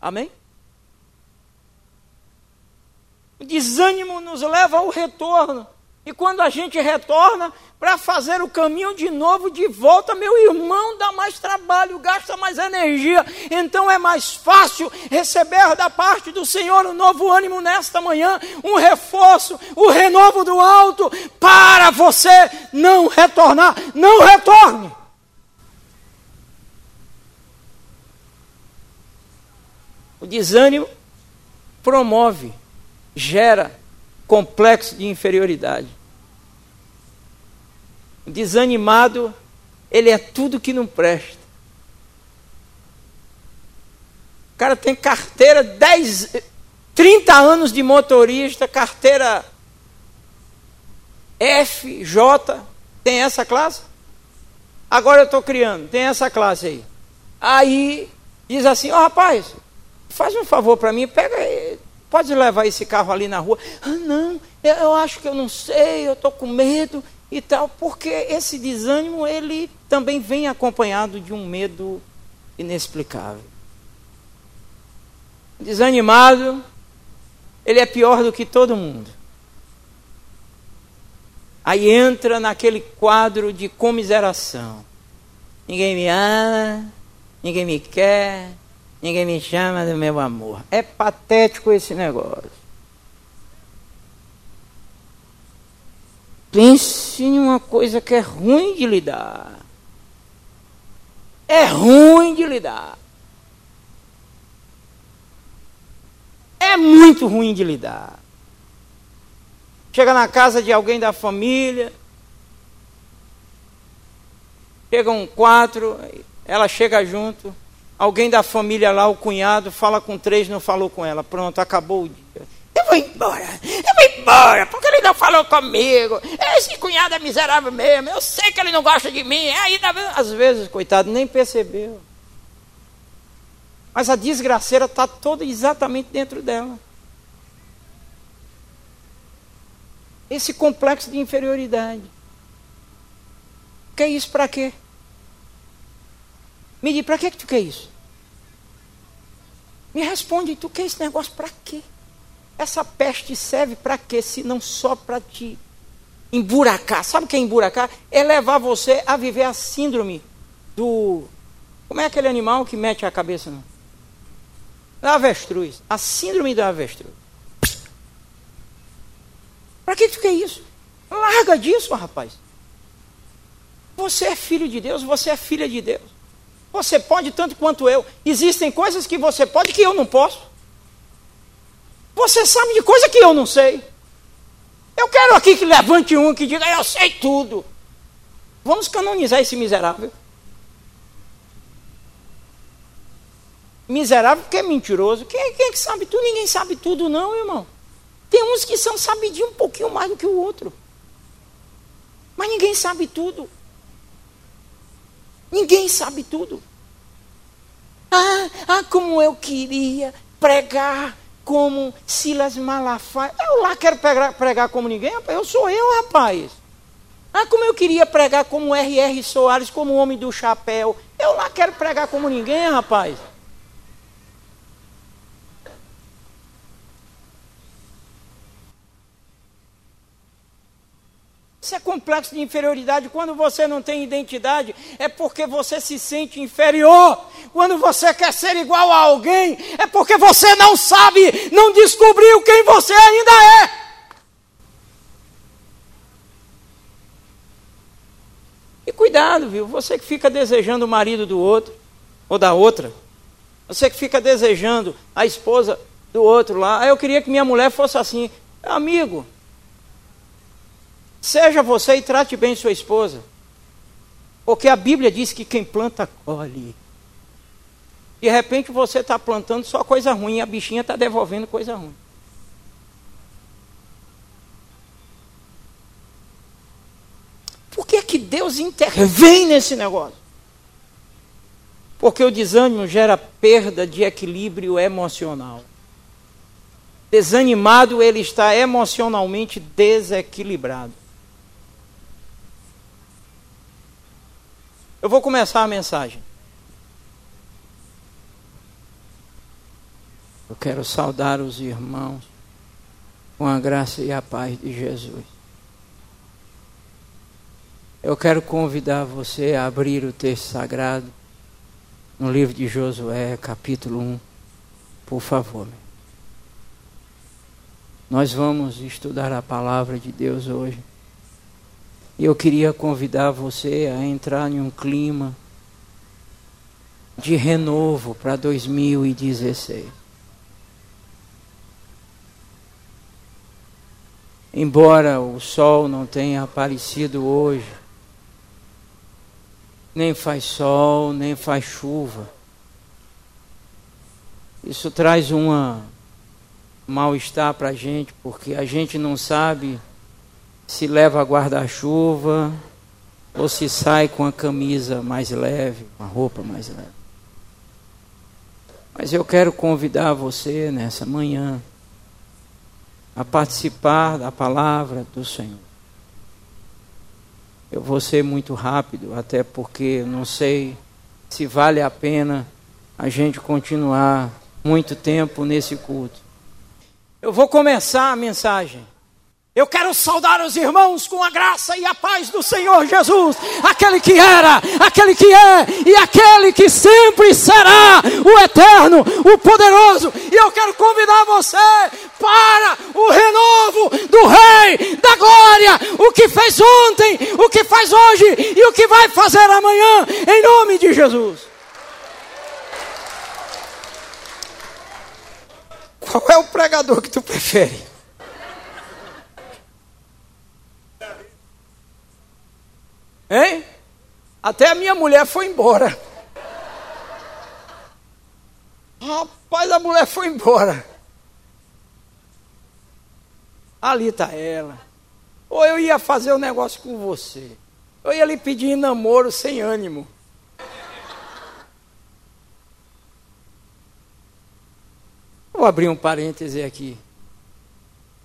Amém? O desânimo nos leva ao retorno. E quando a gente retorna para fazer o caminho de novo, de volta, meu irmão, dá mais trabalho, gasta mais energia. Então é mais fácil receber da parte do Senhor um novo ânimo nesta manhã, um reforço, o renovo do alto, para você não retornar. Não retorne. O desânimo promove, gera complexo de inferioridade. Desanimado, ele é tudo que não presta. O cara tem carteira 10, 30 anos de motorista, carteira F, J, tem essa classe? Agora eu estou criando, tem essa classe aí. Aí diz assim, ó oh, rapaz, faz um favor para mim, pega Pode levar esse carro ali na rua. Ah, não, eu, eu acho que eu não sei, eu estou com medo e tal, porque esse desânimo ele também vem acompanhado de um medo inexplicável. Desanimado, ele é pior do que todo mundo. Aí entra naquele quadro de comiseração. Ninguém me ama, ninguém me quer, Ninguém me chama do meu amor. É patético esse negócio. Pense em uma coisa que é ruim de lidar. É ruim de lidar. É muito ruim de lidar. Chega na casa de alguém da família, chegam quatro, ela chega junto. Alguém da família lá, o cunhado, fala com três, não falou com ela. Pronto, acabou o dia. Eu vou embora, eu vou embora, porque ele não falou comigo. Esse cunhado é miserável mesmo, eu sei que ele não gosta de mim. Aí, às vezes, coitado, nem percebeu. Mas a desgraceira está toda exatamente dentro dela. Esse complexo de inferioridade. Quer isso para quê? Me diz, para que, que tu quer isso? Me responde, tu quer esse negócio para quê? Essa peste serve para quê, se não só para te emburacar? Sabe o que é emburacar? É levar você a viver a síndrome do. Como é aquele animal que mete a cabeça no. Da avestruz. A síndrome da avestruz. Para que tu quer isso? Larga disso, rapaz. Você é filho de Deus, você é filha de Deus. Você pode tanto quanto eu. Existem coisas que você pode que eu não posso. Você sabe de coisa que eu não sei. Eu quero aqui que levante um que diga, eu sei tudo. Vamos canonizar esse miserável. Miserável porque é mentiroso. Quem, quem é que sabe tudo? Ninguém sabe tudo, não, irmão. Tem uns que são sabidinhos um pouquinho mais do que o outro. Mas ninguém sabe tudo. Ninguém sabe tudo. Ah, ah, como eu queria pregar como Silas Malafaia. Eu lá quero pregar, pregar como ninguém, eu sou eu, rapaz. Ah, como eu queria pregar como R.R. Soares, como o homem do chapéu. Eu lá quero pregar como ninguém, rapaz. Isso é complexo de inferioridade. Quando você não tem identidade, é porque você se sente inferior. Quando você quer ser igual a alguém, é porque você não sabe, não descobriu quem você ainda é. E cuidado, viu? Você que fica desejando o marido do outro, ou da outra. Você que fica desejando a esposa do outro lá. Ah, eu queria que minha mulher fosse assim. Amigo, Seja você e trate bem sua esposa. Porque a Bíblia diz que quem planta, colhe. De repente você está plantando só coisa ruim e a bichinha está devolvendo coisa ruim. Por que, que Deus intervém nesse negócio? Porque o desânimo gera perda de equilíbrio emocional. Desanimado, ele está emocionalmente desequilibrado. Eu vou começar a mensagem. Eu quero saudar os irmãos com a graça e a paz de Jesus. Eu quero convidar você a abrir o texto sagrado no livro de Josué, capítulo 1, por favor. Nós vamos estudar a palavra de Deus hoje. E eu queria convidar você a entrar em um clima de renovo para 2016. Embora o sol não tenha aparecido hoje, nem faz sol, nem faz chuva. Isso traz uma mal-estar para a gente, porque a gente não sabe se leva guarda-chuva ou se sai com a camisa mais leve, uma roupa mais leve. Mas eu quero convidar você nessa manhã a participar da palavra do Senhor. Eu vou ser muito rápido, até porque não sei se vale a pena a gente continuar muito tempo nesse culto. Eu vou começar a mensagem eu quero saudar os irmãos com a graça e a paz do Senhor Jesus, aquele que era, aquele que é e aquele que sempre será o eterno, o poderoso. E eu quero convidar você para o renovo do Rei da Glória, o que fez ontem, o que faz hoje e o que vai fazer amanhã, em nome de Jesus. Qual é o pregador que tu prefere? Hein? Até a minha mulher foi embora. Rapaz, a mulher foi embora. Ali está ela. Ou eu ia fazer um negócio com você. Eu ia lhe pedir namoro sem ânimo. Vou abrir um parêntese aqui.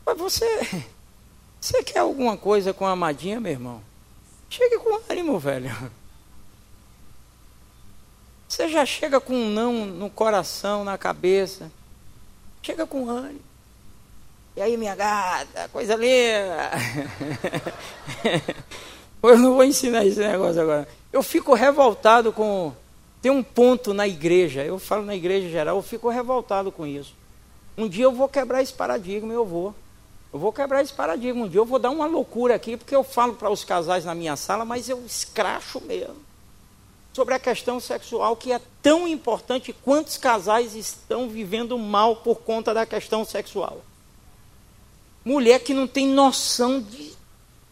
Mas você. Você quer alguma coisa com a Amadinha, meu irmão? Chegue com ânimo, velho. Você já chega com um não no coração, na cabeça. Chega com ânimo. E aí, minha gata, coisa linda. Eu não vou ensinar esse negócio agora. Eu fico revoltado com. Tem um ponto na igreja, eu falo na igreja geral, eu fico revoltado com isso. Um dia eu vou quebrar esse paradigma, eu vou. Eu vou quebrar esse paradigma. Um dia eu vou dar uma loucura aqui, porque eu falo para os casais na minha sala, mas eu escracho mesmo. Sobre a questão sexual, que é tão importante quantos casais estão vivendo mal por conta da questão sexual. Mulher que não tem noção de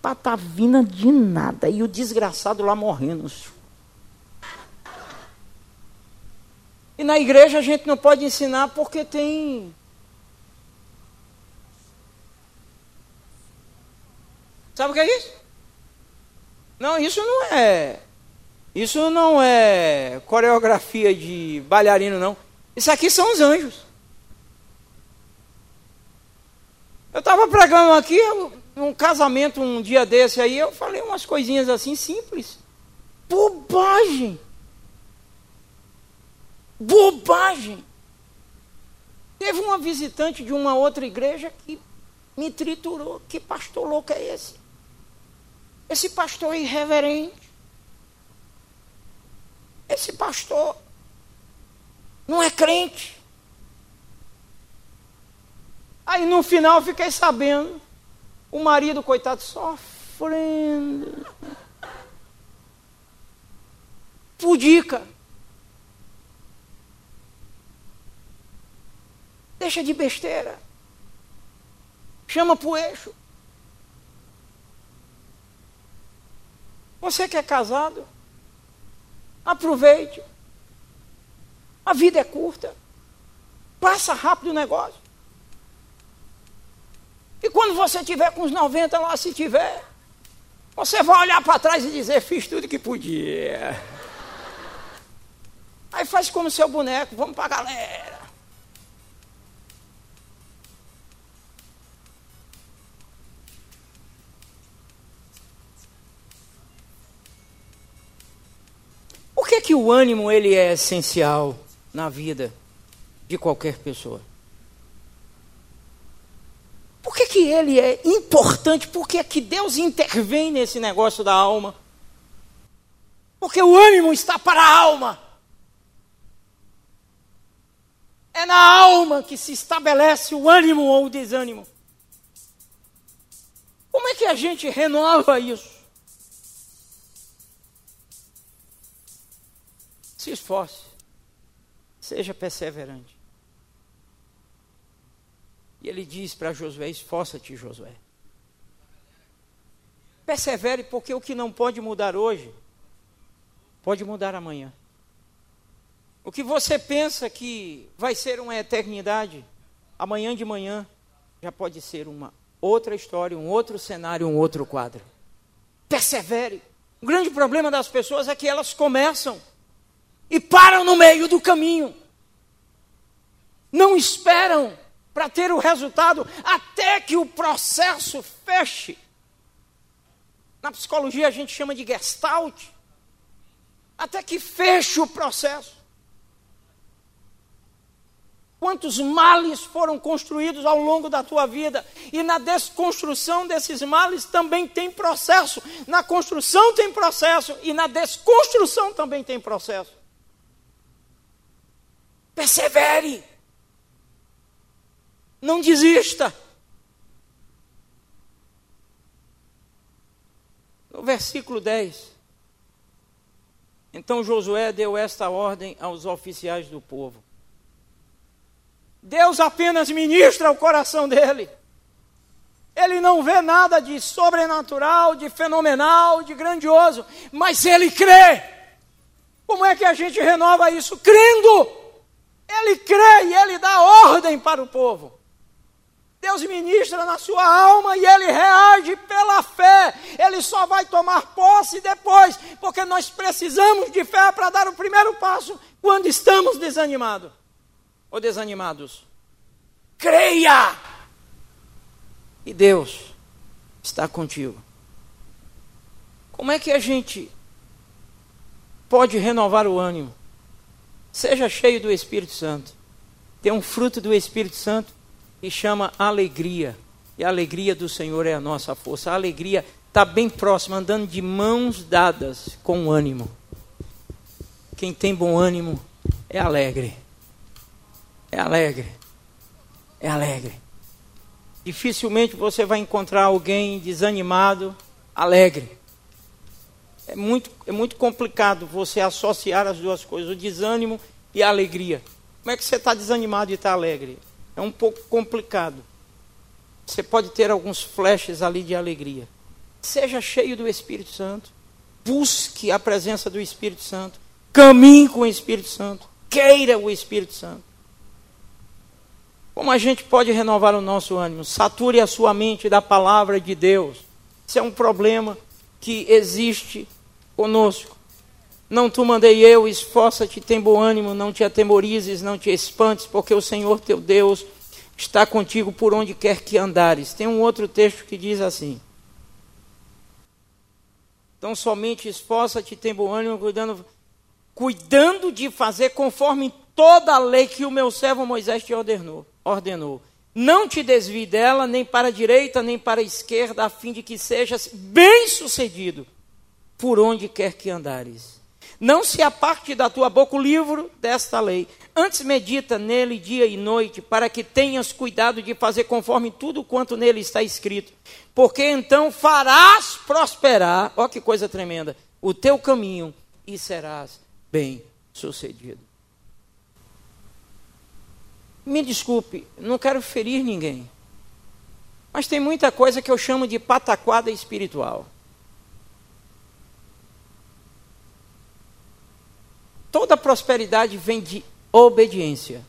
patavina de nada. E o desgraçado lá morrendo. E na igreja a gente não pode ensinar porque tem Sabe o que é isso? Não, isso não é. Isso não é coreografia de bailarino, não. Isso aqui são os anjos. Eu estava pregando aqui, um casamento um dia desse aí, eu falei umas coisinhas assim simples. Bobagem. Bobagem. Teve uma visitante de uma outra igreja que me triturou. Que pastor louco é esse? Esse pastor irreverente. Esse pastor não é crente. Aí no final fiquei sabendo, o marido, coitado, sofrendo. Pudica. Deixa de besteira. Chama para o eixo. Você que é casado, aproveite. A vida é curta. Passa rápido o negócio. E quando você tiver com os 90 lá, se tiver, você vai olhar para trás e dizer: fiz tudo que podia. Aí faz como seu boneco, vamos para a galera. Por que, que o ânimo ele é essencial na vida de qualquer pessoa? Por que, que ele é importante? Por que, que Deus intervém nesse negócio da alma? Porque o ânimo está para a alma. É na alma que se estabelece o ânimo ou o desânimo. Como é que a gente renova isso? Se esforce. Seja perseverante. E ele diz para Josué: esforça-te, Josué. Persevere, porque o que não pode mudar hoje, pode mudar amanhã. O que você pensa que vai ser uma eternidade, amanhã de manhã já pode ser uma outra história, um outro cenário, um outro quadro. Persevere. O grande problema das pessoas é que elas começam e param no meio do caminho. Não esperam para ter o resultado até que o processo feche. Na psicologia a gente chama de gestalt. Até que feche o processo. Quantos males foram construídos ao longo da tua vida? E na desconstrução desses males também tem processo. Na construção tem processo. E na desconstrução também tem processo. Persevere. Não desista. No versículo 10. Então Josué deu esta ordem aos oficiais do povo Deus apenas ministra o coração dele. Ele não vê nada de sobrenatural, de fenomenal, de grandioso, mas ele crê. Como é que a gente renova isso? Crendo. Ele crê e ele dá ordem para o povo. Deus ministra na sua alma e ele reage pela fé. Ele só vai tomar posse depois, porque nós precisamos de fé para dar o primeiro passo quando estamos desanimados ou desanimados? Creia! E Deus está contigo. Como é que a gente pode renovar o ânimo? Seja cheio do Espírito Santo. Tem um fruto do Espírito Santo que chama alegria. E a alegria do Senhor é a nossa força. A alegria está bem próxima, andando de mãos dadas com ânimo. Quem tem bom ânimo é alegre. É alegre. É alegre. Dificilmente você vai encontrar alguém desanimado, alegre. É muito, é muito complicado você associar as duas coisas, o desânimo e a alegria. Como é que você está desanimado e está alegre? É um pouco complicado. Você pode ter alguns flashes ali de alegria. Seja cheio do Espírito Santo. Busque a presença do Espírito Santo. Caminhe com o Espírito Santo. Queira o Espírito Santo. Como a gente pode renovar o nosso ânimo? Sature a sua mente da palavra de Deus. Isso é um problema que existe conosco. Não tu mandei eu, esforça-te, tem bom ânimo, não te atemorizes, não te espantes, porque o Senhor teu Deus está contigo por onde quer que andares. Tem um outro texto que diz assim: Então somente esforça-te, tem bom ânimo, cuidando, cuidando de fazer conforme toda a lei que o meu servo Moisés te ordenou ordenou: Não te desvie dela, nem para a direita, nem para a esquerda, a fim de que sejas bem-sucedido por onde quer que andares. Não se aparte da tua boca o livro desta lei. Antes medita nele dia e noite, para que tenhas cuidado de fazer conforme tudo quanto nele está escrito. Porque então farás prosperar, ó que coisa tremenda, o teu caminho e serás bem sucedido. Me desculpe, não quero ferir ninguém. Mas tem muita coisa que eu chamo de pataquada espiritual. Toda prosperidade vem de obediência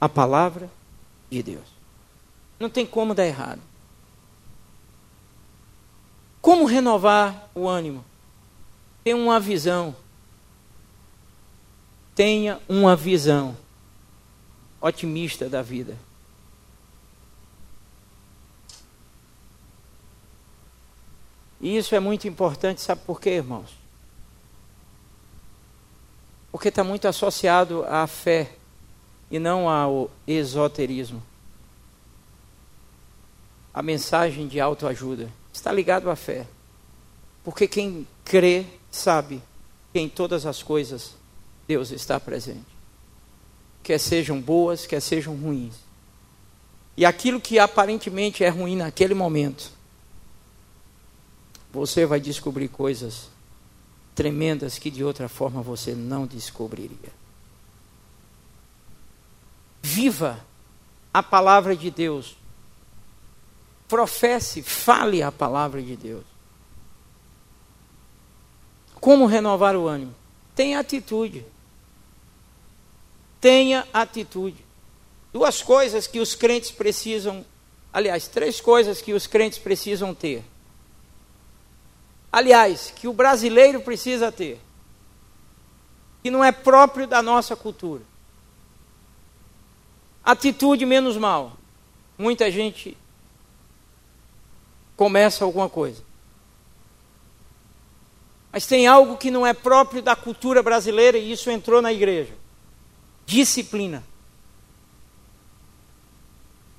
à palavra de Deus. Não tem como dar errado. Como renovar o ânimo? Tenha uma visão. Tenha uma visão otimista da vida. E isso é muito importante, sabe por quê, irmãos? Porque está muito associado à fé e não ao esoterismo. A mensagem de autoajuda está ligado à fé. Porque quem crê sabe que em todas as coisas Deus está presente. Quer sejam boas, quer sejam ruins. E aquilo que aparentemente é ruim naquele momento, você vai descobrir coisas tremendas que de outra forma você não descobriria. Viva a palavra de Deus. Professe, fale a palavra de Deus. Como renovar o ânimo? Tenha atitude. Tenha atitude. Duas coisas que os crentes precisam, aliás, três coisas que os crentes precisam ter. Aliás, que o brasileiro precisa ter, que não é próprio da nossa cultura. Atitude menos mal. Muita gente começa alguma coisa. Mas tem algo que não é próprio da cultura brasileira e isso entrou na igreja: disciplina.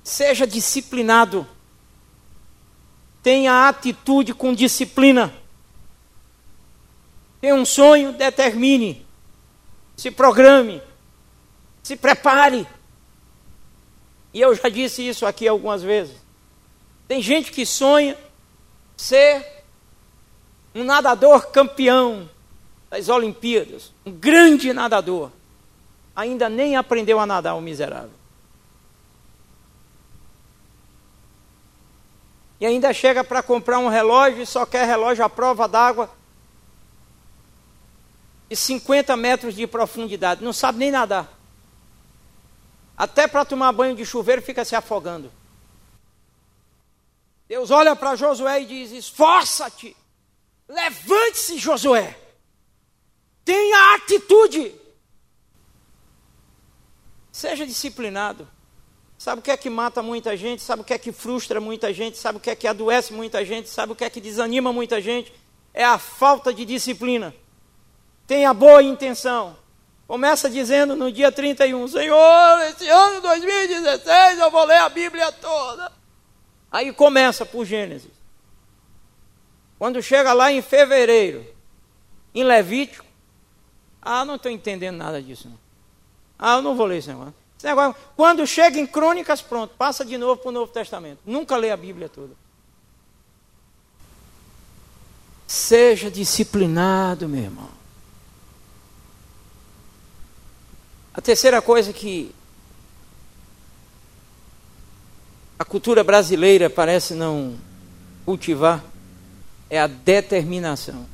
Seja disciplinado. Tenha atitude com disciplina. Tem um sonho, determine. Se programe. Se prepare. E eu já disse isso aqui algumas vezes. Tem gente que sonha ser um nadador campeão das Olimpíadas, um grande nadador. Ainda nem aprendeu a nadar, o miserável. E ainda chega para comprar um relógio e só quer relógio à prova d'água de 50 metros de profundidade. Não sabe nem nadar. Até para tomar banho de chuveiro fica se afogando. Deus olha para Josué e diz: Esforça-te, levante-se, Josué, tenha atitude, seja disciplinado. Sabe o que é que mata muita gente? Sabe o que é que frustra muita gente? Sabe o que é que adoece muita gente? Sabe o que é que desanima muita gente? É a falta de disciplina. Tenha boa intenção, Começa dizendo no dia 31, Senhor, esse ano 2016 eu vou ler a Bíblia toda. Aí começa por Gênesis. Quando chega lá em fevereiro, em Levítico, ah, não estou entendendo nada disso. Não. Ah, eu não vou ler esse negócio. esse negócio. Quando chega em Crônicas, pronto, passa de novo para o Novo Testamento. Nunca lê a Bíblia toda. Seja disciplinado, meu irmão. A terceira coisa que a cultura brasileira parece não cultivar é a determinação.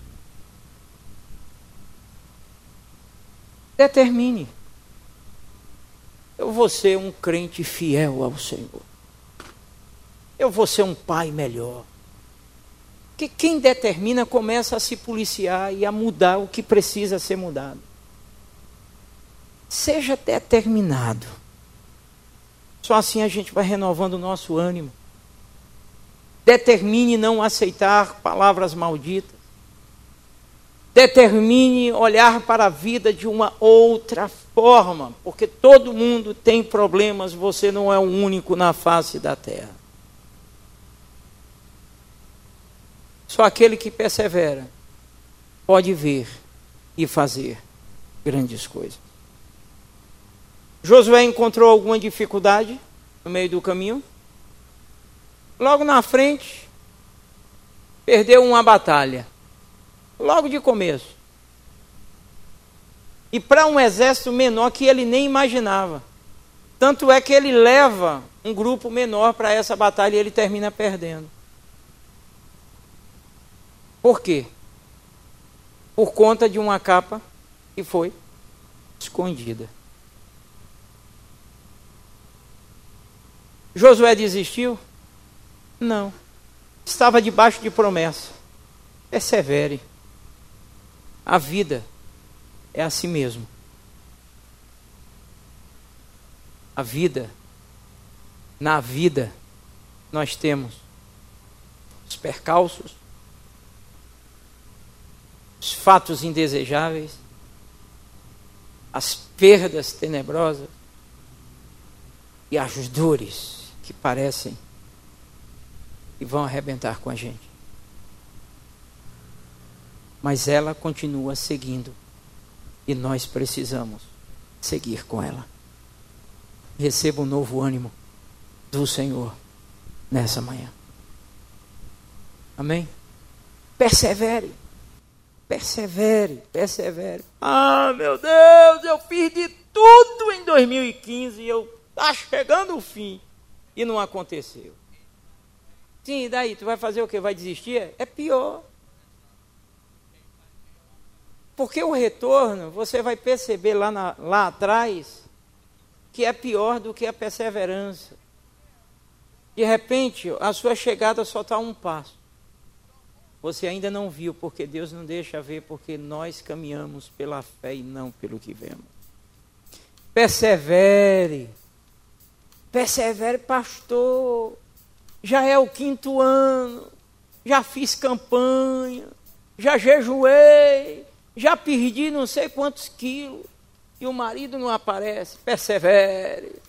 Determine. Eu vou ser um crente fiel ao Senhor. Eu vou ser um pai melhor. Que quem determina começa a se policiar e a mudar o que precisa ser mudado. Seja determinado. Só assim a gente vai renovando o nosso ânimo. Determine não aceitar palavras malditas. Determine olhar para a vida de uma outra forma, porque todo mundo tem problemas, você não é o único na face da terra. Só aquele que persevera pode ver e fazer grandes coisas. Josué encontrou alguma dificuldade no meio do caminho. Logo na frente, perdeu uma batalha. Logo de começo. E para um exército menor que ele nem imaginava. Tanto é que ele leva um grupo menor para essa batalha e ele termina perdendo. Por quê? Por conta de uma capa que foi escondida. Josué desistiu? Não. Estava debaixo de promessa. Persevere. A vida é assim mesmo. A vida, na vida, nós temos os percalços, os fatos indesejáveis, as perdas tenebrosas e as dores que parecem e vão arrebentar com a gente. mas ela continua seguindo. E nós precisamos seguir com ela. Receba um novo ânimo do Senhor nessa manhã. Amém? Persevere. Persevere, persevere. Ah, meu Deus, eu fiz de tudo em 2015 e eu tá chegando o fim e não aconteceu. Sim, e daí? Tu vai fazer o que? Vai desistir? É pior. Porque o retorno, você vai perceber lá, na, lá atrás, que é pior do que a perseverança. De repente, a sua chegada só está um passo. Você ainda não viu, porque Deus não deixa ver, porque nós caminhamos pela fé e não pelo que vemos. Persevere. Persevere, pastor. Já é o quinto ano. Já fiz campanha. Já jejuei. Já perdi não sei quantos quilos. E o marido não aparece. Persevere.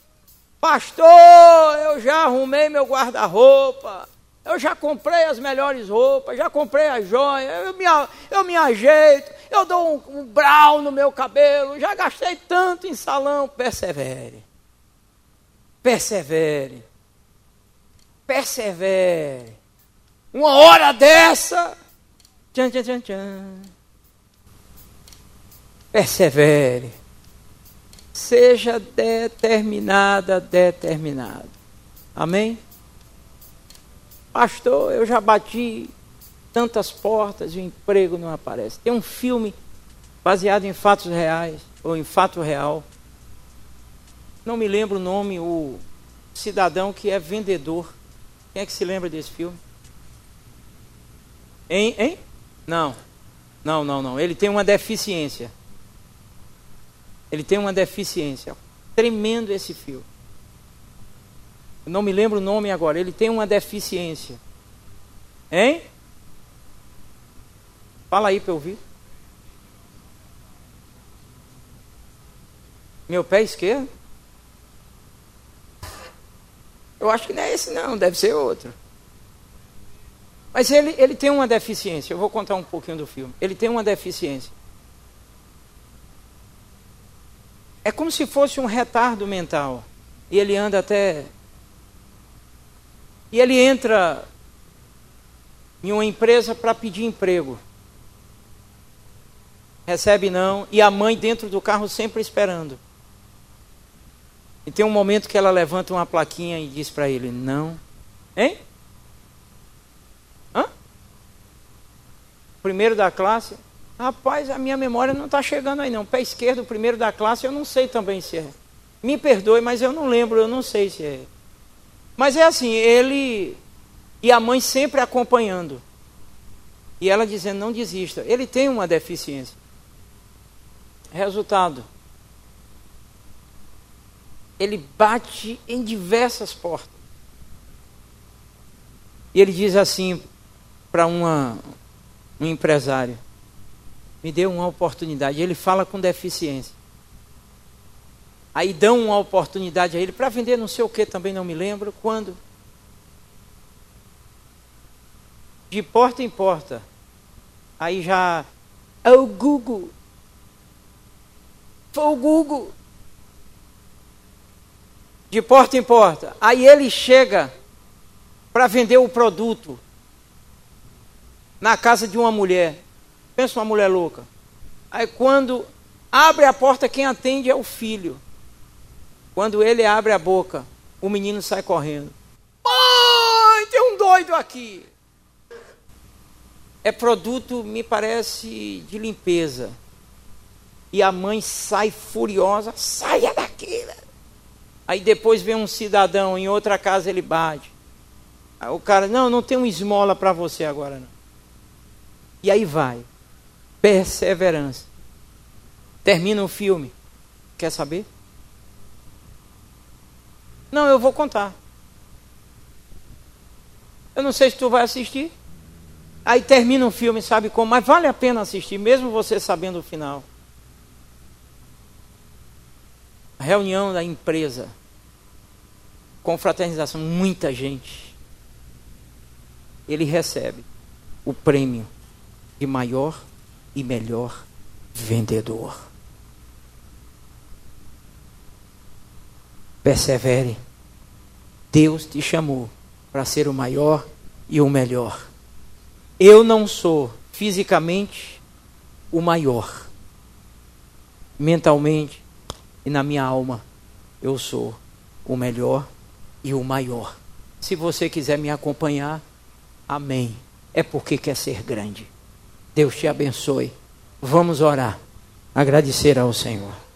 Pastor, eu já arrumei meu guarda-roupa. Eu já comprei as melhores roupas, já comprei as joias, eu me, eu me ajeito, eu dou um, um brau no meu cabelo, já gastei tanto em salão. Persevere. Persevere. Persevere. Uma hora dessa. Tchan, tchan, tchan, tchan. Persevere. Seja determinada, determinado. Amém? Pastor, eu já bati tantas portas e o emprego não aparece. Tem um filme baseado em fatos reais, ou em fato real. Não me lembro o nome, o cidadão que é vendedor. Quem é que se lembra desse filme? Hein? Hein? Não. Não, não, não. Ele tem uma deficiência. Ele tem uma deficiência. Tremendo esse fio. Eu não me lembro o nome agora. Ele tem uma deficiência. Hein? Fala aí para eu ouvir. Meu pé esquerdo? Eu acho que não é esse não, deve ser outro. Mas ele, ele tem uma deficiência. Eu vou contar um pouquinho do filme. Ele tem uma deficiência. É como se fosse um retardo mental. E ele anda até. E ele entra em uma empresa para pedir emprego. Recebe não, e a mãe dentro do carro sempre esperando. E tem um momento que ela levanta uma plaquinha e diz para ele: Não. Hein? Hã? Primeiro da classe? Rapaz, a minha memória não está chegando aí não. Pé esquerdo, primeiro da classe, eu não sei também se é. Me perdoe, mas eu não lembro, eu não sei se é. Mas é assim, ele e a mãe sempre acompanhando. E ela dizendo, não desista. Ele tem uma deficiência. Resultado. Ele bate em diversas portas. E ele diz assim para um empresário: me deu uma oportunidade. Ele fala com deficiência. Aí dão uma oportunidade a ele para vender não sei o que, também não me lembro. Quando? De porta em porta. Aí já. É o Google. Foi o Google. De porta em porta. Aí ele chega para vender o produto na casa de uma mulher. Pensa uma mulher louca. Aí quando abre a porta, quem atende é o filho. Quando ele abre a boca, o menino sai correndo. Mãe, tem um doido aqui. É produto, me parece, de limpeza. E a mãe sai furiosa, saia daqui. Aí depois vem um cidadão, em outra casa ele bate. Aí o cara, não, não tem uma esmola para você agora não. E aí vai perseverança. Termina o filme. Quer saber? Não, eu vou contar. Eu não sei se tu vai assistir. Aí termina o filme, sabe como? Mas vale a pena assistir, mesmo você sabendo o final. A reunião da empresa. Confraternização, muita gente. Ele recebe o prêmio de maior e melhor vendedor. Persevere. Deus te chamou para ser o maior e o melhor. Eu não sou fisicamente o maior. Mentalmente e na minha alma, eu sou o melhor e o maior. Se você quiser me acompanhar, amém. É porque quer ser grande. Deus te abençoe. Vamos orar. Agradecer ao Senhor.